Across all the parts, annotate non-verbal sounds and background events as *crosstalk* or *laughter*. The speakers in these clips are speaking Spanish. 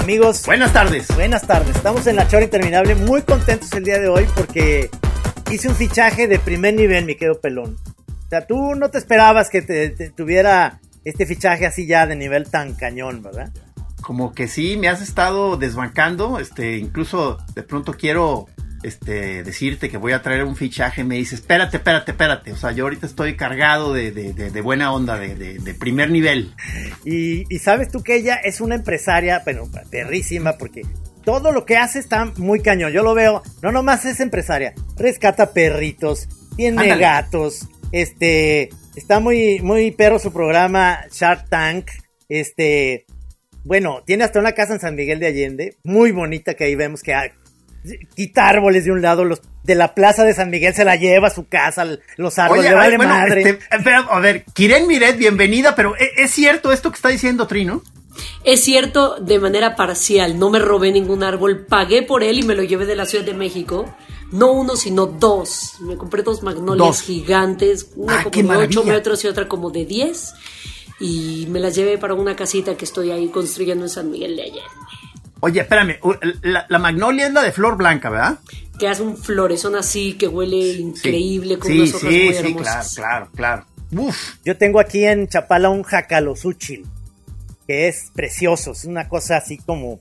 Amigos, Buenas tardes. buenas tardes. Estamos en la Chora Interminable, muy contentos el día de hoy porque hice un fichaje de primer nivel, mi querido pelón. O sea, tú no te esperabas que te, te tuviera este fichaje así ya de nivel tan cañón, ¿verdad? Como que sí, me has estado desbancando. Este, incluso de pronto quiero este, decirte que voy a traer un fichaje. Me dice, espérate, espérate, espérate. O sea, yo ahorita estoy cargado de, de- de- de buena onda, de, primer nivel. Y, y sabes tú que ella es una empresaria, pero perrísima, porque todo lo que hace está muy cañón. Yo lo veo, no nomás es empresaria, rescata perritos, tiene Ándale. gatos, este, está muy, muy perro su programa Shark Tank, este, bueno, tiene hasta una casa en San Miguel de Allende, muy bonita que ahí vemos que hay, quita árboles de un lado, los de la plaza de San Miguel se la lleva a su casa, los árboles, le a vale bueno, madre. este, espera, a ver, Kiren Miret, bienvenida, pero ¿e- ¿es cierto esto que está diciendo Trino? Es cierto, de manera parcial, no me robé ningún árbol, pagué por él y me lo llevé de la Ciudad de México. No uno, sino dos. Me compré dos magnolias Dos. gigantes, una Ah, como de 8 maravilla. metros y otra como de 10. Y me las llevé para una casita que estoy ahí construyendo en San Miguel de Allende. Oye, espérame, la, la magnolia es la de flor blanca, ¿verdad? Que hace un florezón así que huele increíble, con sí, unas hojas sí, muy sí, claro, hermosas. claro, claro. Uf, Yo tengo aquí en Chapala un jacalosúchil, que es precioso, es una cosa así como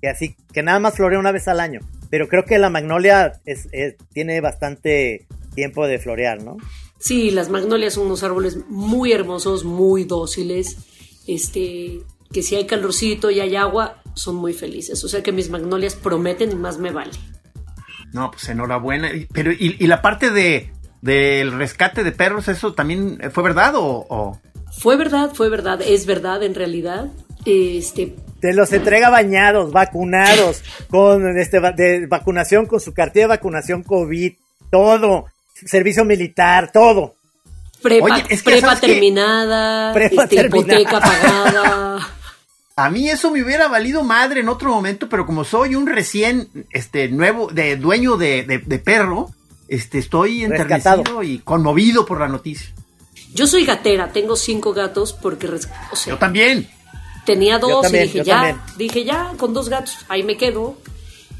que así que nada más florea una vez al año, pero creo que la magnolia es, es- tiene bastante tiempo de florear, ¿no? Sí, las magnolias son unos árboles muy hermosos, muy dóciles, este, que si hay calorcito y hay agua, son muy felices. O sea que mis magnolias prometen y más me vale. no, pues enhorabuena. Pero, ¿y, y la parte de del rescate de perros, eso también fue verdad o...? o- Fue verdad, fue verdad, es verdad en realidad. Este, Te los entrega bañados, vacunados, con este de vacunación, con su cartilla de vacunación COVID, todo, servicio militar, todo. prepa, Oye, es que, prepa ¿sabes qué? terminada, Prepa este, terminada. hipoteca pagada. *laughs* A mí eso me hubiera valido madre en otro momento, pero como soy un recién este nuevo de dueño de, de- de perro, este estoy Rescatado. enternecido y conmovido por la noticia. Yo soy gatera, tengo cinco gatos porque, o sea, Yo también. tenía dos también, y dije ya, también. dije ya, con dos gatos, ahí me quedo.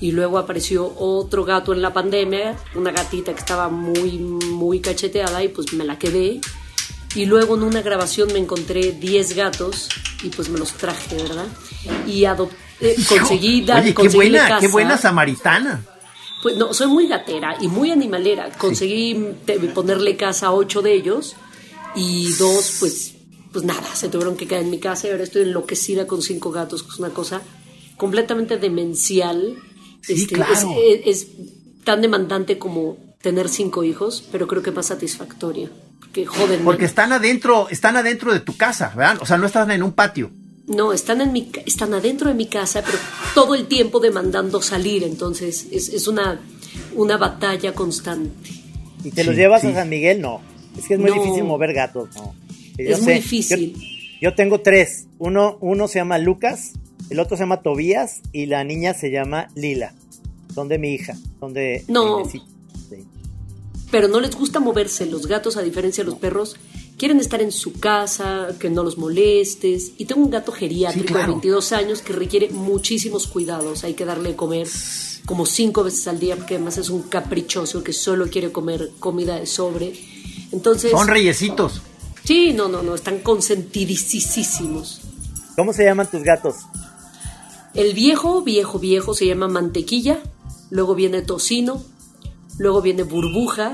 Y luego apareció otro gato en la pandemia, una gatita que estaba muy, muy cacheteada y pues me la quedé. Y luego en una grabación me encontré 10 gatos y pues me los traje, ¿verdad? Y adopté, conseguí dar, Oye, qué buena, casa. qué buena samaritana. Pues no, soy muy gatera y muy animalera. Conseguí te- ponerle casa a ocho de ellos y dos, pues, pues nada, se tuvieron que quedar en mi casa y ahora estoy enloquecida con cinco gatos, que es una cosa completamente demencial. Sí, Este, claro. es, es- es tan demandante como tener cinco hijos, pero creo que más satisfactorio. Porque joden. Porque están adentro, están adentro de tu casa, ¿verdad? O sea, no están en un patio. No, están, en mi, están adentro de mi casa, pero todo el tiempo demandando salir. Entonces es, es una, una batalla constante. ¿Y te los llevas sí. a San Miguel? No. Es que es muy No. difícil mover gatos, no. Yo Es muy difícil. Yo, yo tengo tres. Uno, uno se llama Lucas, el otro se llama Tobías y la niña se llama Lila. Son de mi hija. Son de. No. Pero no les gusta moverse. Los gatos, a diferencia de los perros, quieren estar en su casa, que no los molestes. Y tengo un gato geriátrico Sí, claro. de 22 años que requiere muchísimos cuidados. Hay que darle de comer como cinco veces al día, porque además es un caprichoso que solo quiere comer comida de sobre. Entonces, Son reyesitos. sí, no, no, no, están consentidísimos. ¿Cómo se llaman tus gatos? El viejo, viejo, viejo se llama mantequilla, luego viene tocino, luego viene burbuja,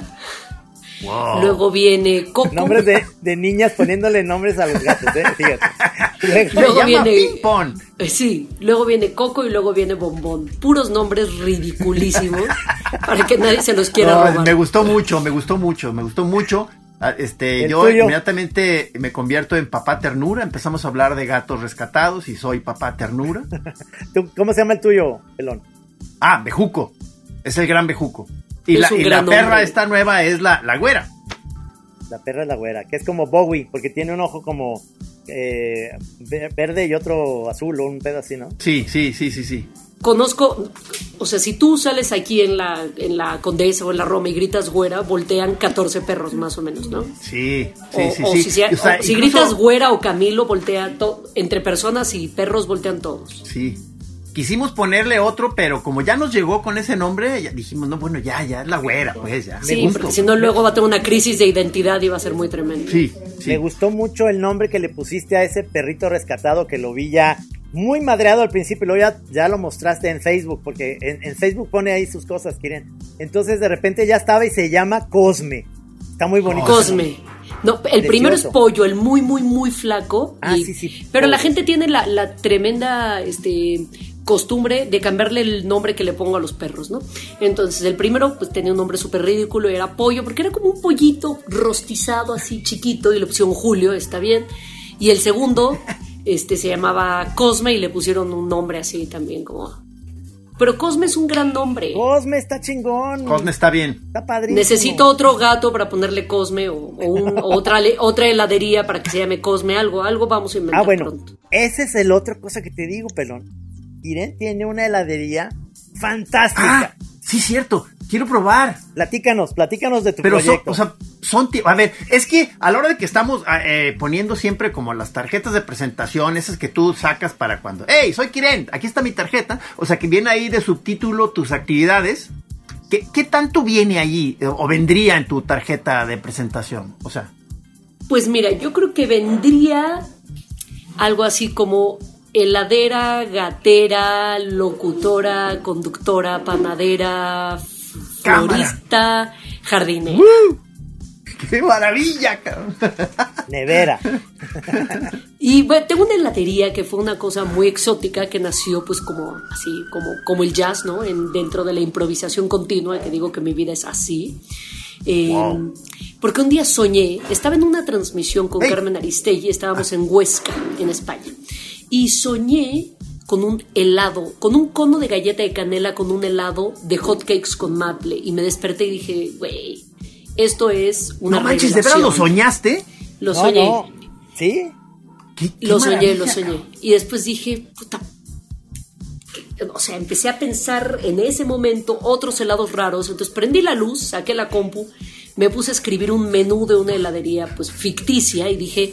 luego viene coco. *laughs* Nombres de, de niñas poniéndole nombres a los gatos, ¿eh? Fíjate. *laughs* Luego- Se Luego llama viene- ping pong. Eh, Sí, luego viene Coco y luego viene Bombón. Puros nombres ridiculísimos *laughs* para que nadie se los quiera No, robar. me gustó mucho, me gustó mucho, me gustó mucho. Ah, Este, ¿El yo tuyo? inmediatamente me convierto en papá ternura. Empezamos a hablar de gatos rescatados y soy papá ternura. ¿Tú- ¿Cómo se llama el tuyo, pelón? Ah, Bejuco. Es el gran Bejuco. Y Es la, y la perra hombre. esta nueva es la, la güera. La perra es la güera, que es como Bowie, porque tiene un ojo como eh, ve- verde y otro azul, o un pedo así, ¿no? Sí, sí, sí, sí, sí. Conozco, o sea, si tú sales aquí en la, en la Condesa o en la Roma y gritas güera, voltean 14 perros más o menos, ¿no? Sí, sí, o, sí, o sí. si, sea- O sea, o si incluso- gritas güera o Camilo, voltea to- entre personas y perros voltean todos. Sí. Quisimos ponerle otro, pero como ya nos llegó con ese nombre, ya dijimos, no, bueno, ya, ya es la güera, pues ya. Sí, porque si no luego va a tener una crisis de identidad y va a ser muy tremendo. Sí, sí. Me gustó mucho el nombre que le pusiste a ese perrito rescatado que lo vi ya muy madreado al principio y luego ya, ya lo mostraste en Facebook, porque en, en Facebook pone ahí sus cosas, quieren. Entonces de repente ya estaba y se llama Cosme. Está muy bonito. Cosme. No, el primero es pollo, el muy, muy, muy flaco. Ah, y- sí, sí, Pero la gente tiene la, la tremenda este, costumbre de cambiarle el nombre que le pongo a los perros, ¿no? Entonces, el primero pues tenía un nombre súper ridículo, era pollo, porque era como un pollito rostizado así chiquito y le pusieron Julio, está bien. Y el segundo este, se llamaba Cosme y le pusieron un nombre así también como... Pero Cosme es un gran nombre. Cosme está chingón. Cosme está bien. Está padrísimo. Necesito otro gato para ponerle Cosme o, o un- o *laughs* otra, otra heladería para que se llame Cosme, algo, algo vamos a inventar Ah, bueno, pronto. esa es el otra cosa que te digo, pelón. Irene tiene una heladería fantástica. Ah, sí, cierto. Quiero probar. Platícanos, platícanos de tu Pero son, proyecto. o sea, son, ti- a ver, es que a la hora de que estamos ah, eh, poniendo siempre como las tarjetas de presentación, esas que tú sacas para cuando, hey, soy Kiren, aquí está mi tarjeta, o sea, que viene ahí de subtítulo tus actividades, ¿qué, qué tanto viene allí eh, o vendría en tu tarjeta de presentación? O sea, Pues mira, yo creo que vendría algo así como heladera, gatera, locutora, conductora, panadera, Cámara. florista, jardinera. ¡qué maravilla! cabrón! Nevera. *laughs* Y bueno, tengo una heladería que fue una cosa muy exótica que nació pues como así, como, como el jazz, ¿no? En, dentro de la improvisación continua, que digo que mi vida es así. Eh, Wow. Porque un día soñé, estaba en una transmisión con Hey. Carmen Aristegui, estábamos en Huesca, en España, y soñé con un helado, con un cono de galleta de canela, con un helado de hotcakes con maple, y me desperté y dije, güey, esto es una No manches, ¿de verdad lo revelación". soñaste? Lo No, soñé. no. ¿Sí? ¿Qué- qué Lo soñé, lo soñé. Y después dije, puta. O sea, empecé a pensar en ese momento otros helados raros. Entonces prendí la luz, saqué la compu, me puse a escribir un menú de una heladería pues ficticia y dije,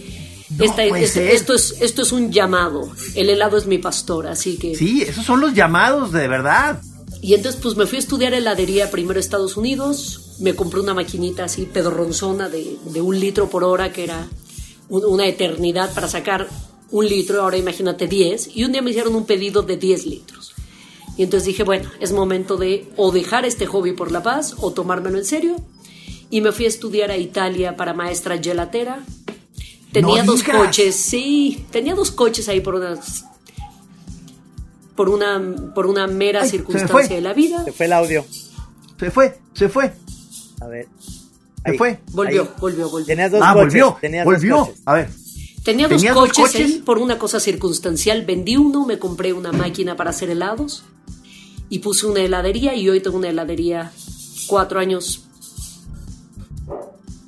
No esta, este- esto, es, esto es un llamado. El helado es mi pastor, así que... Sí, esos son los llamados de verdad. Y entonces pues me fui a estudiar heladería primero a Estados Unidos, me compré una maquinita así pedorronzona de, de un litro por hora que era un- una eternidad para sacar un litro, ahora imagínate 10, y un día me hicieron un pedido de 10 litros. Y entonces dije, bueno, es momento de o dejar este hobby por la paz o tomármelo en serio. Y me fui a estudiar a Italia para maestra gelatera. Tenía No dos digas. coches, sí, tenía dos coches ahí por unas por una por una mera Ay, se me circunstancia de la vida. Se fue el audio. Se fue, se fue, A ver. se Ahí. fue. Volvió, Ahí. volvió, volvió. Tenías dos ah, coches. volvió, tenías dos volvió. coches. A ver, Tenía dos ¿Tenías dos coches, coches? por una cosa circunstancial. Vendí uno, me compré una máquina para hacer helados y puse una heladería y hoy tengo una heladería cuatro años.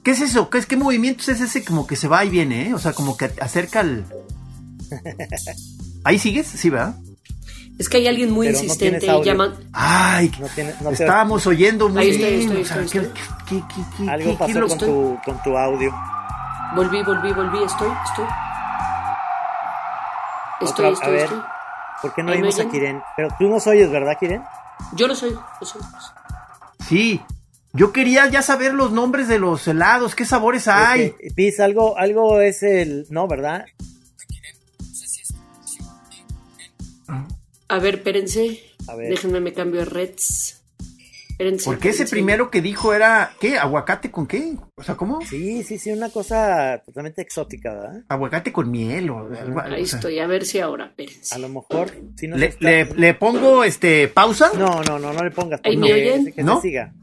¿Qué es eso? ¿Qué, es, ¿Qué movimiento es ese como que se va y viene, eh? O sea, como que acerca al... ¿Ahí sigues? Sí, ¿verdad? Es que hay alguien muy Pero no insistente audio. y llaman. Ay, No tiene- no te- estábamos oyendo muy bien. estoy, o sea, estoy, ¿qué- estoy. qué- qué- qué- Algo pasó con tu, con tu audio. Volví, volví, volví, estoy, estoy. Estoy, Otra- a estoy, ver. estoy. ¿Por qué no oímos a. Kiren? Pero tú nos oyes, ¿verdad, Kiren? Yo lo soy, lo soy. Sí, yo quería ya saber los nombres de los helados, qué sabores hay. Este, Piz, algo, algo es el. No, ¿verdad? A ver, espérense. A ver. Déjenme me cambio de reds. Porque ese primero que dijo era, ¿qué? ¿Aguacate con qué? O sea, ¿cómo? Sí, sí, sí, una cosa totalmente exótica, ¿verdad? Aguacate con miel o algo. Ahí o sea. estoy, a ver si ahora, espérense. A lo mejor. Si nos Le, está- le- le pongo este pausa. No, no, no, no le pongas. Ahí porque me oyen. Que se ¿No? siga.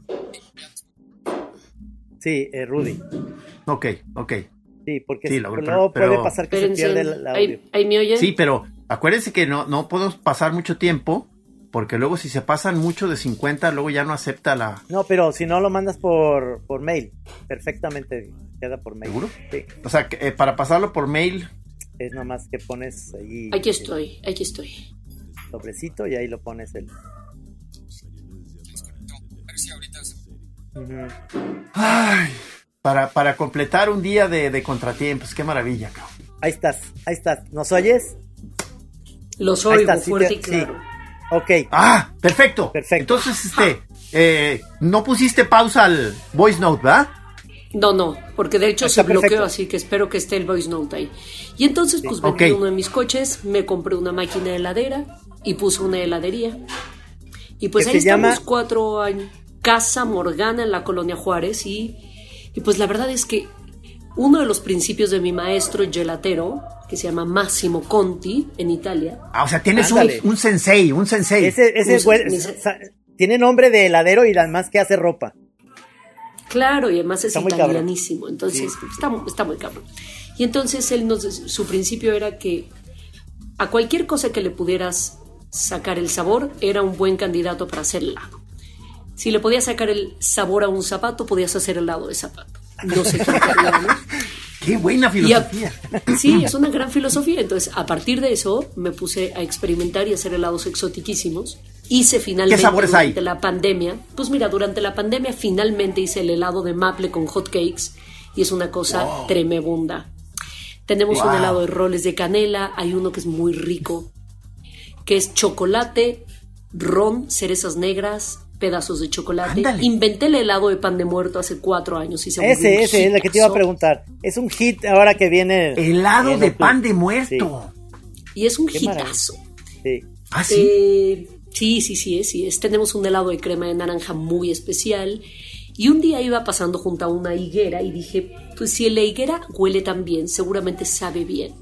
Sí, eh, Rudy. Ok, ok. Sí, porque Sí, si- lo- luego pero- puede pasar que Espérense. se pierde el, el audio. Ahí, ahí me oyen. Sí, pero acuérdense que no, no podemos pasar mucho tiempo, porque luego si se pasan mucho de 50, luego ya no acepta la... No, pero si no lo mandas por, por mail, perfectamente queda por mail. ¿Seguro? Sí, O sea, que, eh, para pasarlo por mail, es nomás que pones ahí Aquí el estoy, aquí estoy. sobrecito y ahí lo pones el. Ujú. ay, para, para completar un día de, de contratiempos, qué maravilla, cabrón. Ahí estás, ahí estás. ¿Nos oyes? Los oigo sí fuerte te- y claro. sí. Ok. Ah, perfecto. Perfecto. Entonces, este, eh, no pusiste pausa al voice note, ¿verdad? No, no, porque de hecho Está se bloqueó, perfecto. así que espero que esté el voice note ahí. Y entonces, pues vendí uno de mis coches, me compré una máquina de heladera y puse una heladería. Y pues ahí se llama- estamos cuatro años. Casa Morgana en la colonia Juárez. Y, y pues la verdad es que uno de los principios de mi maestro gelatero, que se llama Massimo Conti en Italia, Ah, o sea, tienes un, un sensei, un sensei. Ese, ese sa- tiene nombre de heladero y además que hace ropa. Claro, y además es italianísimo, entonces está, está muy cabrón. Y entonces él nos, su principio era que a cualquier cosa que le pudieras sacar el sabor era un buen candidato para hacer helado. Si le podías sacar el sabor a un zapato, podías hacer helado de zapato. No sé *laughs* qué buena a- filosofía. sí, es una gran filosofía. Entonces, a partir de eso, me puse a experimentar y hacer helados exotiquísimos. Hice finalmente ¿Qué sabores hay? durante la pandemia. Pues mira, durante la pandemia finalmente hice el helado de maple con hot cakes y es una cosa tremebunda. Tenemos un Wow. helado de roles de canela, hay uno que es muy rico, que es chocolate, ron, cerezas negras, pedazos de chocolate. Ándale. Inventé el helado de pan de muerto hace cuatro años y se volvió un Ese, ese es el que te iba a preguntar. Es un hit ahora que viene. Helado de pan de muerto. Y es un Qué hitazo. Sí. Ah, sí. Eh, sí, sí, sí, es, sí es. Tenemos un helado de crema de naranja muy especial. Y un día iba pasando junto a una higuera y dije, pues si la higuera huele tan bien, seguramente sabe bien.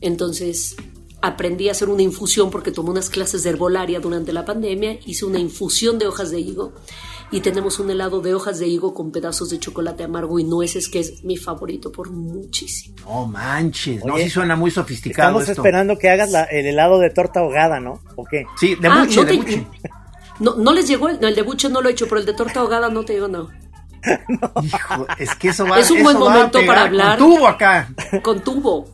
Entonces aprendí a hacer una infusión porque tomé unas clases de herbolaria durante la pandemia, hice una infusión de hojas de higo y tenemos un helado de hojas de higo con pedazos de chocolate amargo y nueces que es mi favorito por muchísimo. No manches, no, Oye, sí suena muy sofisticado Estamos esto. esperando que hagas la- el helado de torta ahogada, ¿no? ¿O qué? Sí, de Ah, buche, no de te- buche. No, no les llegó el, no, el de buche no lo he hecho, pero el de torta ahogada no te llegó, no. Hijo, es que eso va Es un buen momento para con hablar. tubo acá. Con tubo.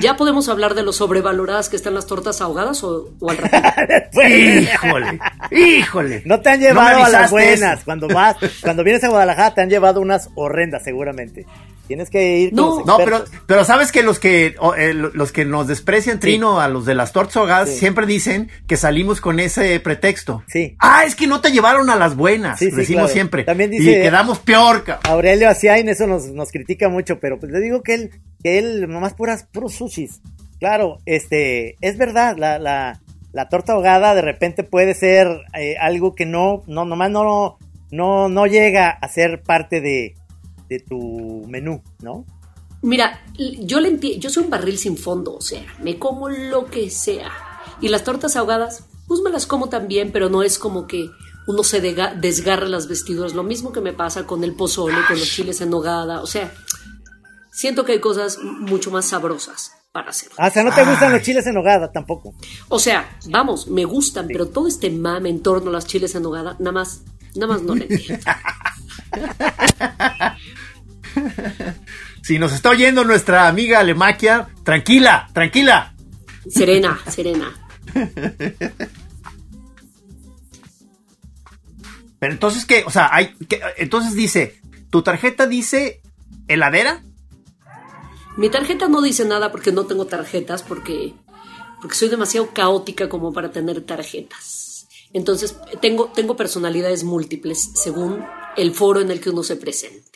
¿Ya podemos hablar de lo sobrevaloradas que están las tortas ahogadas o, o al ratito? *laughs* Híjole, híjole. No te han llevado a las buenas. eso. Cuando vas, cuando vienes a Guadalajara te han llevado unas horrendas seguramente. Tienes que ir con No. los No, pero, pero sabes que los que o, eh, los que nos desprecian Trino a los de las tortas ahogadas Sí. siempre dicen que salimos con ese pretexto. Sí. Ah, es que no te llevaron a las buenas, Sí, sí, decimos claro. siempre. También dice- y quedamos peor, cabrón. Aurelio Asiain eso nos, nos critica mucho, pero pues le digo que él, que él nomás puras, puros sushis. Claro, este, es verdad, la, la, la torta ahogada de repente puede ser eh, algo que no, no, nomás no, no, no llega a ser parte de, de tu menú, ¿no? Mira, yo le yo soy un barril sin fondo, o sea, me como lo que sea. Y las tortas ahogadas, pues me las como también, pero no es como que uno se desgarra las vestiduras. Lo mismo que me pasa con el pozole, con los chiles en nogada. O sea, siento que hay cosas mucho más sabrosas para hacer. Ah, o sea, no te gustan los chiles en hogada tampoco. O sea, vamos, me gustan, pero todo este mame en torno a las chiles en nogada, nada más, nada más no le *laughs* entiendo. Si nos está oyendo nuestra amiga Alemaquia, tranquila, tranquila. Serena, serena. Pero entonces qué, o sea, hay que- entonces dice, tu tarjeta dice heladera? Mi tarjeta no dice nada porque no tengo tarjetas, porque, porque soy demasiado caótica como para tener tarjetas. Entonces, tengo, tengo personalidades múltiples según el foro en el que uno se presente.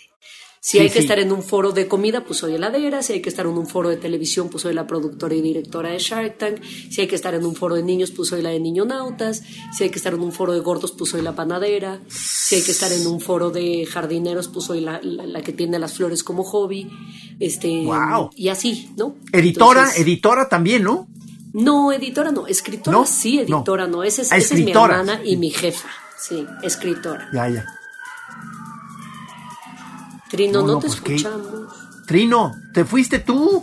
Si Sí, hay que sí. estar en un foro de comida, pues soy heladera. Si hay que estar en un foro de televisión, pues soy la productora y directora de Shark Tank. Si hay que estar en un foro de niños, pues soy la de niñonautas. Si hay que estar en un foro de gordos, pues soy la panadera. Si hay que estar en un foro de jardineros, pues soy la, la- la que tiene las flores como hobby. Este, Guau. Y así, ¿no? Editora, Entonces, editora también, ¿no? No, editora no. Escritora ¿No? sí, editora no. Esa es, esa es mi hermana y mi jefa. Sí, escritora. Ya, ya. Trino, No, no, no, te pues, ¿qué? escuchamos. Trino, te fuiste tú.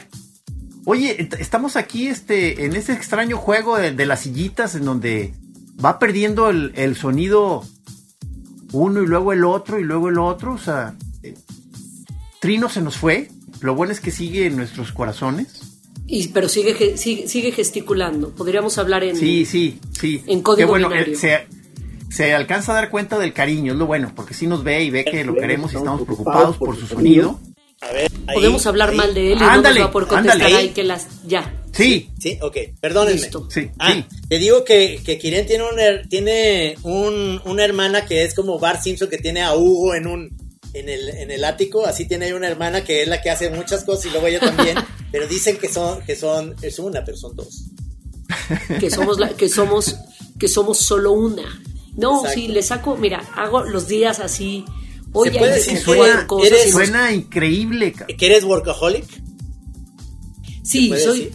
Oye, est- estamos aquí este, en este extraño juego de, de las sillitas en donde va perdiendo el, el sonido uno y luego el otro y luego el otro. O sea, eh, Trino se nos fue. Lo bueno es que sigue en nuestros corazones. Y, pero sigue, sigue, sigue gesticulando. Podríamos hablar en. Sí, sí, sí. En código Qué bueno, binario. eh, se, se alcanza a dar cuenta del cariño, es lo bueno, porque sí nos ve y ve que lo queremos y estamos preocupados por su sonido. Podemos hablar mal de él y Ándale, no nos va a poder contestar ándale. ahí que las. Ya. Sí. Sí, ok, perdónenme. Listo. Sí, Ah, sí. te digo que, que Kiren tiene, un, tiene un, una hermana que es como Bart Simpson que tiene a Hugo en un en el, en el ático, así tiene una hermana que es la que hace muchas cosas y luego ella también, *laughs* pero dicen que son, que son, es una, pero son dos. que somos la, que somos que somos solo una. No, Exacto. sí, le saco, mira, hago los días así. Oye, puede hay decir Suena, cosas eres- suena increíble. ca- ¿Que eres workaholic? Sí, puede soy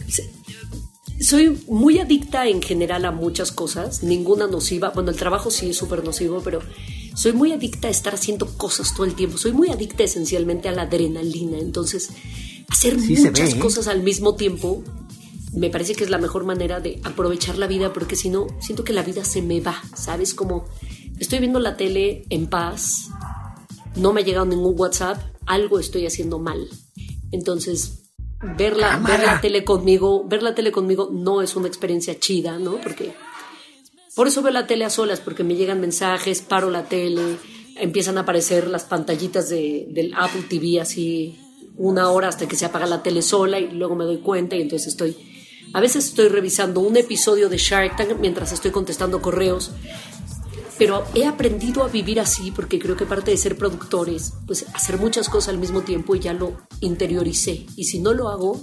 soy muy adicta en general a muchas cosas, ninguna nociva. Bueno, el trabajo sí es súper nocivo, pero soy muy adicta a estar haciendo cosas todo el tiempo. Soy muy adicta esencialmente a la adrenalina. Entonces, hacer Sí se muchas ve, ¿eh? cosas al mismo tiempo me parece que es la mejor manera de aprovechar la vida, porque si no, siento que la vida se me va, ¿sabes? Como estoy viendo la tele en paz, no me ha llegado ningún WhatsApp, algo estoy haciendo mal. Entonces, ver la, Cámara. ver la tele conmigo, ver la tele conmigo no es una experiencia chida, ¿no? Porque por eso veo la tele a solas, porque me llegan mensajes, paro la tele, empiezan a aparecer las pantallitas de, del Apple TV así una hora hasta que se apaga la tele sola y luego me doy cuenta y entonces estoy... A veces estoy revisando un episodio de Shark Tank mientras estoy contestando correos, pero he aprendido a vivir así porque creo que parte de ser productores, pues hacer muchas cosas al mismo tiempo y ya lo interioricé. Y si no lo hago,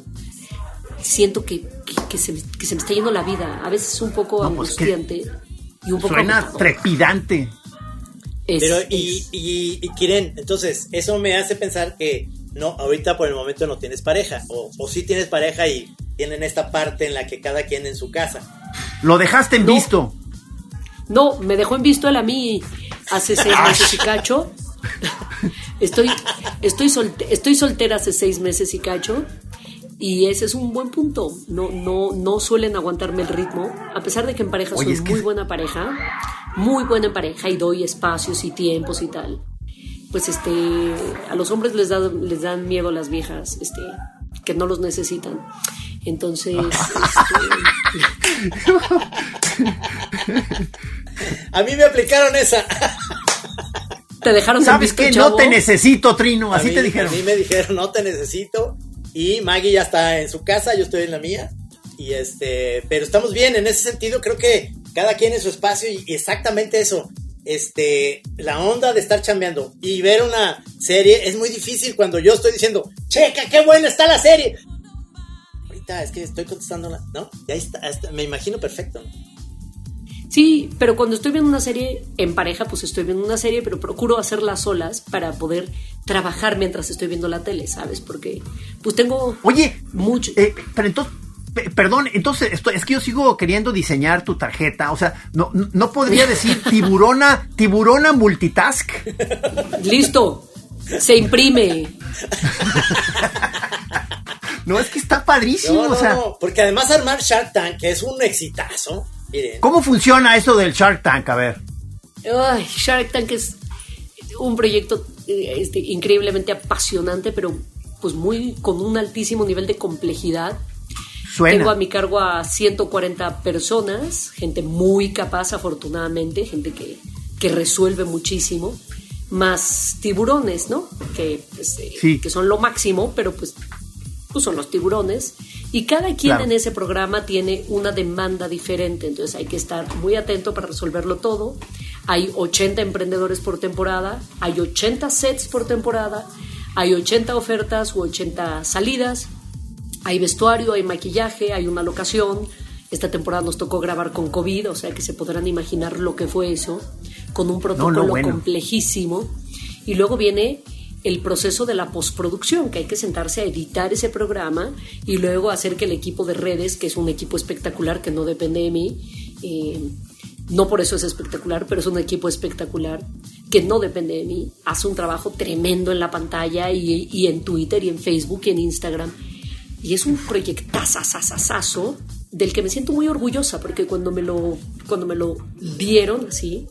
siento que, que, que se, me- que se me está yendo la vida. A veces es un poco No, pues, angustiante y un poco Suena agotador. trepidante. Es- Pero, es- y, y, y Kiren, entonces, eso me hace pensar que no, ahorita por el momento no tienes pareja, o, o sí tienes pareja y tienen esta parte en la que cada quien en su casa. Lo dejaste en No. visto. No, me dejó en visto él a mí hace seis meses y cacho. *laughs* Estoy, estoy, solte- estoy soltera hace seis meses y cacho. Y ese es un buen punto. No, no, no suelen aguantarme el ritmo. A pesar de que en pareja Oye, soy es que- muy buena pareja. Muy buena en pareja y doy espacios y tiempos y tal. Pues este, a los hombres les, da, les dan miedo las viejas, este, que no los necesitan. Entonces, este, *laughs* A mí me aplicaron esa. *laughs* te dejaron ¿Sabes visto, qué? chavo? No te necesito, Trino. Así mí- te dijeron. A mí me dijeron, no te necesito. Y Maggie ya está en su casa, yo estoy en la mía. Y este, pero estamos bien en ese sentido. Creo que cada quien en su espacio y exactamente eso. Este, la onda de estar chambeando y ver una serie es muy difícil cuando yo estoy diciendo, checa, qué buena está la serie. Ahorita es que estoy contestándola, ¿no? Ya está, está- me imagino perfecto. Sí, pero cuando estoy viendo una serie en pareja, pues estoy viendo una serie, pero procuro hacerla solas para poder trabajar mientras estoy viendo la tele, ¿sabes? Porque pues tengo Oye, mucho... eh, pero entonces, perdón, entonces esto, es que yo sigo queriendo diseñar tu tarjeta. O sea, no, no- podría *laughs* decir tiburona, tiburona multitask. Listo, se imprime. No, es que está padrísimo. No, no, o sea, no, porque además armar Shark Tank, es un exitazo, miren. ¿cómo funciona eso del Shark Tank? A ver. Ay, Shark Tank es un proyecto eh, este, increíblemente apasionante, pero pues muy con un altísimo nivel de complejidad. Suena. Tengo a mi cargo a 140 personas, gente muy capaz, afortunadamente, gente que, que resuelve muchísimo, más tiburones, ¿no? Que, pues, eh, Sí. que son lo máximo, pero pues, pues son los tiburones. Y cada quien Claro. en ese programa tiene una demanda diferente, entonces hay que estar muy atento para resolverlo todo. Hay 80 emprendedores por temporada, hay 80 sets por temporada, hay 80 ofertas u 80 salidas. Hay vestuario, hay maquillaje, hay una locación. Esta temporada nos tocó grabar con COVID, o sea que se podrán imaginar lo que fue eso, con un protocolo bueno. complejísimo. Y luego viene el proceso de la postproducción, que hay que sentarse a editar ese programa y luego hacer que el equipo de redes, que es un equipo espectacular que no depende de mí, eh, no por eso es espectacular, pero es un equipo espectacular que no depende de mí, hace un trabajo tremendo en la pantalla y, y en Twitter y en Facebook y en Instagram. Y es un proyectazazazazo del que me siento muy orgullosa porque cuando me lo, cuando me lo dieron así,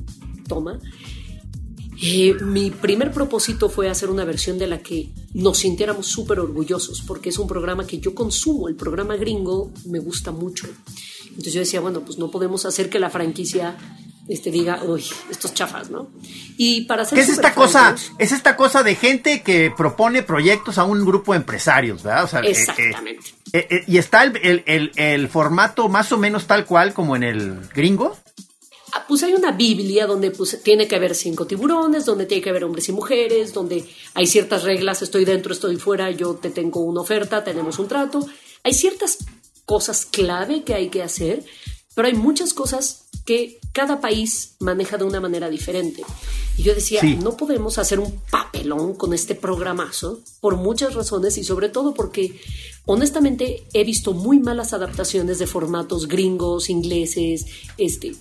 toma, eh, mi primer propósito fue hacer una versión de la que nos sintiéramos súper orgullosos, porque es un programa que yo consumo, el programa gringo me gusta mucho. Entonces yo decía, bueno, pues no podemos hacer que la franquicia este, diga, uy, estos chafas, ¿no? Y para ser ¿Qué es esta cosa? Es esta cosa de gente que propone proyectos a un grupo de empresarios, ¿verdad? O sea, eh, eh, Exactamente. Eh, eh, ¿Y está el, el, el, formato más o menos tal cual como en el gringo? Ah, pues hay una Biblia donde pues, tiene que haber cinco tiburones, donde tiene que haber hombres y mujeres, donde hay ciertas reglas, estoy dentro, estoy fuera, yo te tengo una oferta, tenemos un trato. Hay ciertas cosas clave que hay que hacer, pero hay muchas cosas que cada país maneja de una manera diferente. Y yo decía, no podemos hacer un papelón con este programazo por muchas razones y sobre todo porque honestamente he visto muy malas adaptaciones de formatos gringos, ingleses, este,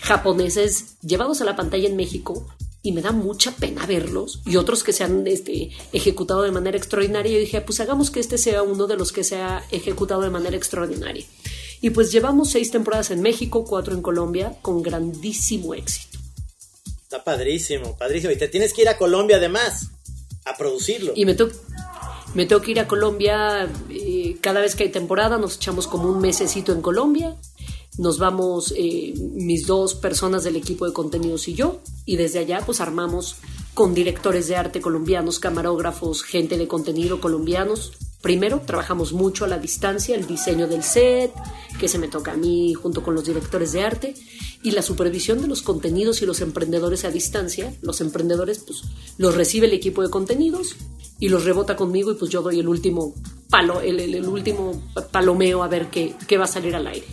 japoneses llevados a la pantalla en México y me da mucha pena verlos y otros que se han este, ejecutado de manera extraordinaria. Y dije, pues hagamos que este sea uno de los que se ha ejecutado de manera extraordinaria. Y pues llevamos seis temporadas en México, cuatro en Colombia, con grandísimo éxito. Está padrísimo, padrísimo. Y te tienes que ir a Colombia además, a producirlo. Y me, me tengo que ir a Colombia eh, cada vez que hay temporada, nos echamos como un mesecito en Colombia nos vamos eh, mis dos personas del equipo de contenidos y yo, y desde allá pues armamos con directores de arte colombianos, camarógrafos, gente de contenido colombianos. Primero trabajamos mucho a la distancia, el diseño del set, que se me toca a mí junto con los directores de arte, y la supervisión de los contenidos y los emprendedores a distancia. Los emprendedores pues los recibe el equipo de contenidos y los rebota conmigo y pues yo doy el último palo, el, último palomeo a ver qué, qué va a salir al aire.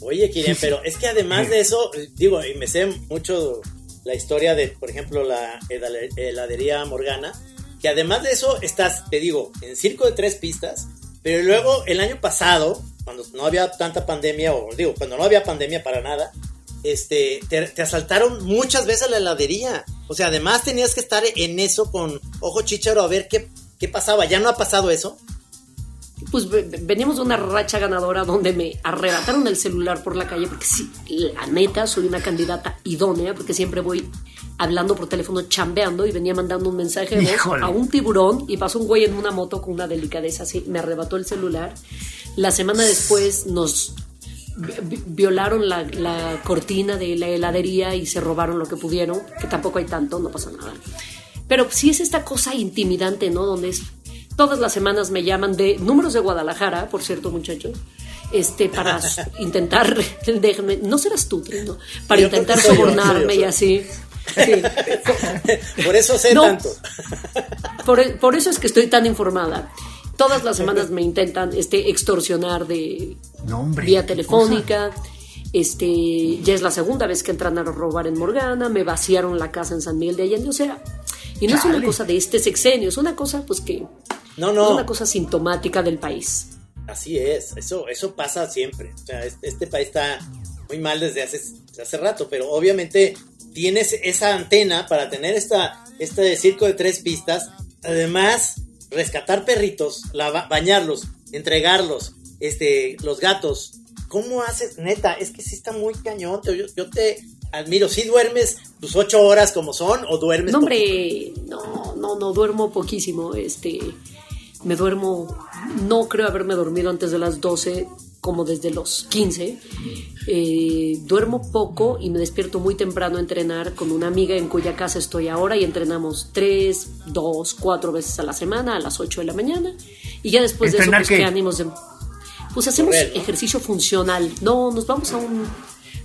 Oye, Kirian, pero es que además de eso, digo, y me sé mucho la historia de, por ejemplo, la heladería Morgana, que además de eso estás, te digo, en circo de tres pistas, pero luego el año pasado, cuando no había tanta pandemia, o digo, cuando no había pandemia para nada, este, te, asaltaron muchas veces la heladería. O sea, además tenías que estar en eso con ojo chicharo a ver qué, qué pasaba. ¿Ya no ha pasado eso? Pues veníamos de una racha ganadora donde me arrebataron el celular por la calle, porque sí, la neta, soy una candidata idónea, porque siempre voy hablando por teléfono, chambeando, y venía mandando un mensaje de voz a un tiburón, y pasó un güey en una moto con una delicadeza así, me arrebató el celular. La semana después nos violaron la, la cortina de la heladería y se robaron lo que pudieron, que tampoco hay tanto, no pasa nada. Pero sí es esta cosa intimidante, ¿no? Donde es Todas las semanas me llaman de números de Guadalajara, por cierto, muchachos, este, para *laughs* intentar, déjame, no serás tú, ¿no? Para intentar sobornarme y así. *laughs* por eso sé tanto. *laughs* Por, eso es que estoy tan informada. Todas las semanas me intentan este, extorsionar de vía telefónica. Este, ya es la segunda vez que entran a robar en Morgana, me vaciaron la casa en San Miguel de Allende, o sea, y no es una cosa de este sexenio, es una cosa pues que no, no. Es una cosa sintomática del país. Así es, eso, eso pasa siempre. O sea, este, país está muy mal desde hace, hace rato, pero obviamente tienes esa antena para tener esta, este circo de tres pistas. Además, rescatar perritos, bañarlos, entregarlos, este, los gatos. ¿Cómo haces? Neta, es que sí está muy cañón. Yo, yo te admiro. ¿Sí duermes tus ocho horas como son o duermes? No, hombre, no, no, no, duermo poquísimo. Este, me duermo, no creo haberme dormido antes de las 12 como desde los 15. Eh, duermo poco y me despierto muy temprano a entrenar con una amiga en cuya casa estoy ahora y entrenamos 3, 2, 4 veces a la semana a las 8 de la mañana. Y ya después de eso, pues qué, ánimos de... Pues hacemos ejercicio funcional. No, nos vamos a un...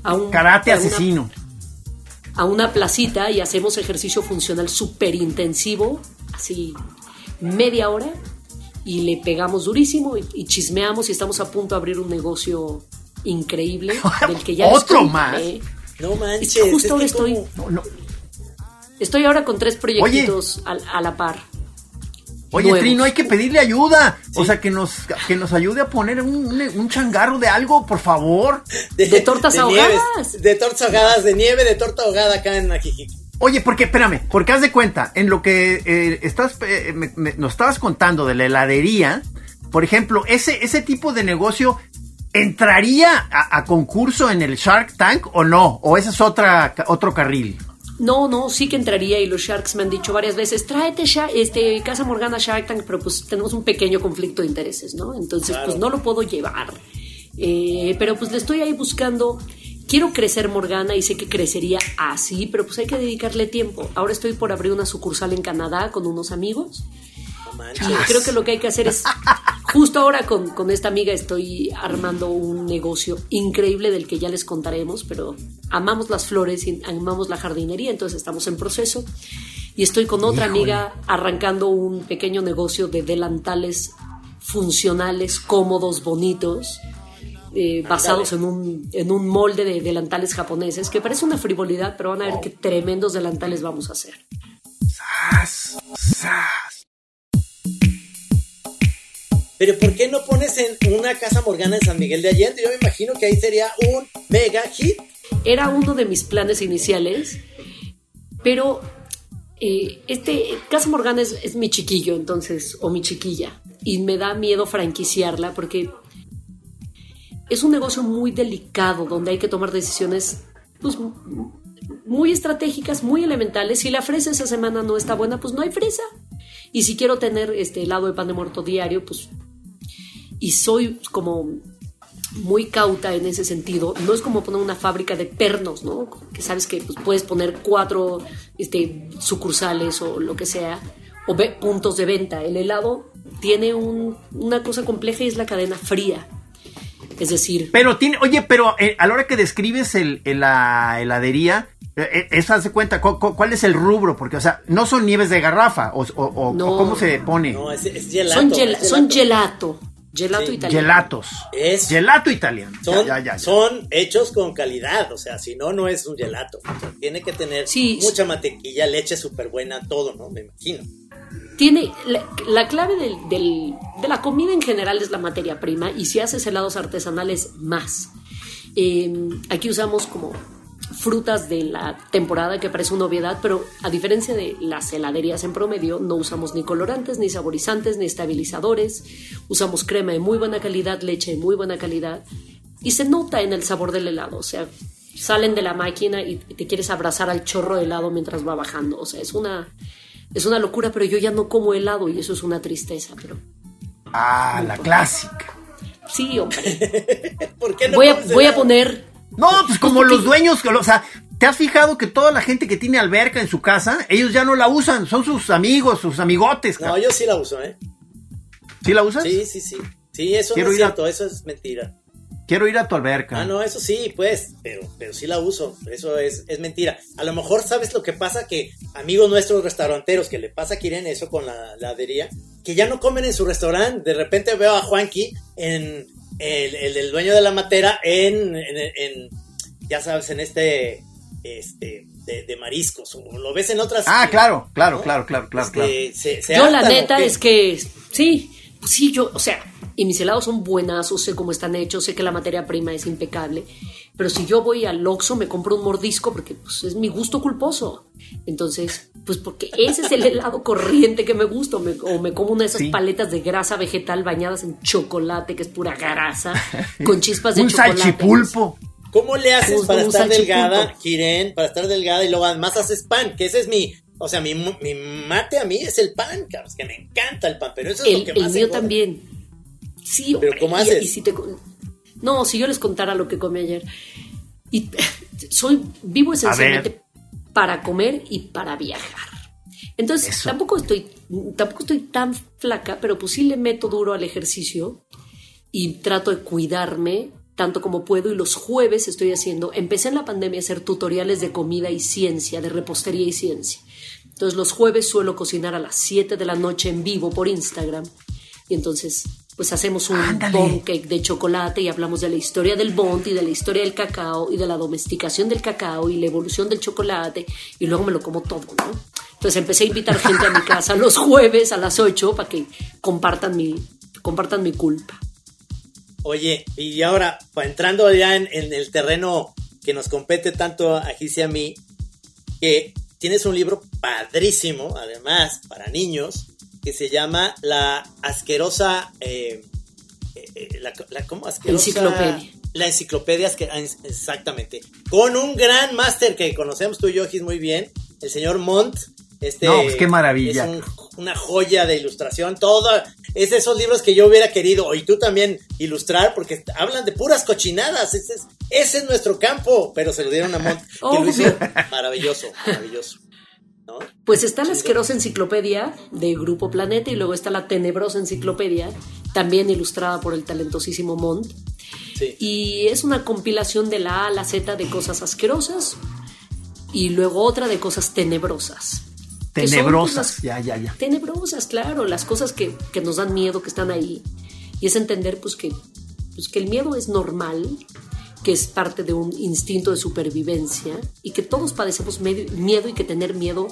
A un Karate asesino. a una placita y hacemos ejercicio funcional súper intensivo, así media hora y le pegamos durísimo y, chismeamos y estamos a punto de abrir un negocio increíble *laughs* del que ya otro más no manches justo ahora estoy estoy ahora con tres proyectitos a, la par Oye, Trino, hay que pedirle ayuda. O sea, que nos, que nos ayude a poner un, un changarro de algo, por favor. De, tortas ahogadas. de tortas ahogadas, de nieve, de torta ahogada acá en Ajijic. Oye, porque, espérame, porque haz de cuenta, en lo que eh, estás, eh, nos estabas contando de la heladería, por ejemplo, ese, ese tipo de negocio entraría a, concurso en el Shark Tank o no, o ese es otra, otro carril. No, no, sí que entraría y los Sharks me han dicho varias veces, tráete este, Casa Morgana Shark Tank, pero pues tenemos un pequeño conflicto de intereses, ¿no? Entonces, pues no lo puedo llevar. Eh, pero pues le estoy ahí buscando quiero crecer Morgana y sé que crecería así, pero pues hay que dedicarle tiempo. Ahora estoy por abrir una sucursal en Canadá con unos amigos. y creo que lo que hay que hacer es justo ahora con, con, esta amiga estoy armando un negocio increíble del que ya les contaremos, pero amamos las flores y amamos la jardinería, entonces estamos en proceso. Y estoy con otra amiga arrancando un pequeño negocio de delantales funcionales, cómodos, bonitos, eh, basados en un, en un molde de delantales japoneses, que parece una frivolidad, pero van a ver qué tremendos delantales vamos a hacer. ¡Sas! ¡Sas! Pero ¿por qué no pones en una casa Morgana en San Miguel de Allende? Yo me imagino que ahí sería un mega hit. Era uno de mis planes iniciales, pero eh, este Casa Morgana es, es, mi chiquillo, entonces, o mi chiquilla, y me da miedo franquiciarla porque es un negocio muy delicado donde hay que tomar decisiones pues, muy estratégicas, muy elementales. Si la fresa esa semana no está buena, pues no hay fresa. Y si quiero tener este helado de pan de muerto diario, pues y soy como muy cauta en ese sentido. No es como poner una fábrica de pernos, ¿no? Que sabes que pues, puedes poner cuatro este, sucursales o lo que sea, o puntos de venta. El helado tiene una cosa compleja y es la cadena fría. Es decir. Pero tiene, oye, pero eh, a la hora que describes el, la heladería, eh, eso hace cuenta, ¿cuál, es el rubro? Porque, o sea, no son nieves de garrafa, o, cómo se pone. No, es, gelato, son, son gelato. Gelato italiano. Gelatos. Es, gelato italiano. Son, hechos con calidad, o sea, si no, no es un gelato. tiene que tener mucha mantequilla, leche súper buena, todo, ¿no? Me imagino. Tiene, la, clave de la comida en general es la materia prima y si haces helados artesanales, más. Em, aquí usamos como frutas de la temporada que parece una obviedad, pero a diferencia de las heladerías en promedio, no usamos ni colorantes, ni saborizantes, ni estabilizadores. Usamos crema de muy buena calidad, leche de muy buena calidad y se nota en el sabor del helado, o sea, salen de la máquina y te quieres abrazar al chorro de helado mientras va bajando, o sea, es una es una locura, pero yo ya no como helado y eso es una tristeza, pero Ah, la clásica. Sí, hombre. *laughs* ¿Por qué no voy a, voy a poner no, pues como los dueños, o sea, ¿te has fijado que toda la gente que tiene alberca en su casa, ellos ya no la usan, son sus amigos, sus amigotes? No, yo sí la uso, ¿eh? ¿Sí la usas? Sí, sí, sí. Sí, eso no es cierto, eso es mentira. Quiero ir a tu alberca. Ah, no, eso sí, pues, pero, pero sí la uso. Eso es, es mentira. A lo mejor sabes lo que pasa que amigos nuestros restauranteros que le pasa a Kiren eso con la ladería, que ya no comen en su restaurante. De repente veo a Juanqui en, el, el, dueño de la matera en, en, ya sabes, en este, este, de, mariscos, lo ves en otras. Ah, claro, claro, claro, claro, claro, yo la neta es que, sí, sí, yo, o sea, y mis helados son buenazos, sé cómo están hechos, sé que la materia prima es impecable, pero si yo voy al Oxxo me compro un mordisco porque pues, es mi gusto culposo. Entonces, pues porque ese es el *laughs* helado corriente que me gusta, o me como una de esas paletas de grasa vegetal bañadas en chocolate, que es pura grasa, *laughs* con chispas de un chocolate. Salchipulpo. ¿Cómo le haces para estar delgada, Kiren? Para estar delgada y luego además haces pan, que ese es mi, o sea, mi, mi mate a mí es el pan, cabrón, que me encanta el pan, pero eso es lo que más El mío también. Sí, pero ¿cómo haces? No, si yo les contara lo que comí ayer. Y *laughs* soy vivo esencialmente para comer y para viajar. Entonces, tampoco estoy, tampoco estoy tan flaca, pero pues sí le meto duro al ejercicio y trato de cuidarme tanto como puedo y los jueves estoy haciendo, empecé en la pandemia a hacer tutoriales de comida y ciencia, de repostería y ciencia. Entonces los jueves suelo cocinar a las 7 de la noche en vivo por Instagram y entonces pues hacemos un Ándale. cake de chocolate y hablamos de la historia del bond y de la historia del cacao y de la domesticación del cacao y la evolución del chocolate y luego me lo como todo, ¿no? Entonces empecé a invitar gente a mi casa *laughs* los jueves a las 8 para que compartan mi, compartan mi culpa. Oye, y ahora, entrando ya en, el terreno que nos compete tanto a Gis y a mí, que tienes un libro padrísimo, además, para niños, que se llama La asquerosa. Eh, eh, eh, la, ¿Cómo? Asquerosa. Enciclopedia. La enciclopedia, ah, exactamente. Con un gran máster que conocemos tú y yo, Gis, muy bien, el señor Montt. Este, no, pues qué maravilla. Es una joya de ilustración. Todo, es de esos libros que yo hubiera querido, y tú también, ilustrar, porque hablan de puras cochinadas. Ese es, ese es nuestro campo, pero se lo dieron a Montt, que lo hizo maravilloso, maravilloso. Pues está la asquerosa enciclopedia de Grupo Planeta y luego está la tenebrosa enciclopedia, también ilustrada por el talentosísimo Mont. Y es una compilación de la A a la Z de cosas asquerosas y luego otra de cosas tenebrosas. Pues, tenebrosas, ya, ya, ya. Tenebrosas, claro, las cosas que, que, nos dan miedo, que están ahí. Y es entender pues que, pues, que el miedo es normal, que es parte de un instinto de supervivencia y que todos padecemos miedo y que tener miedo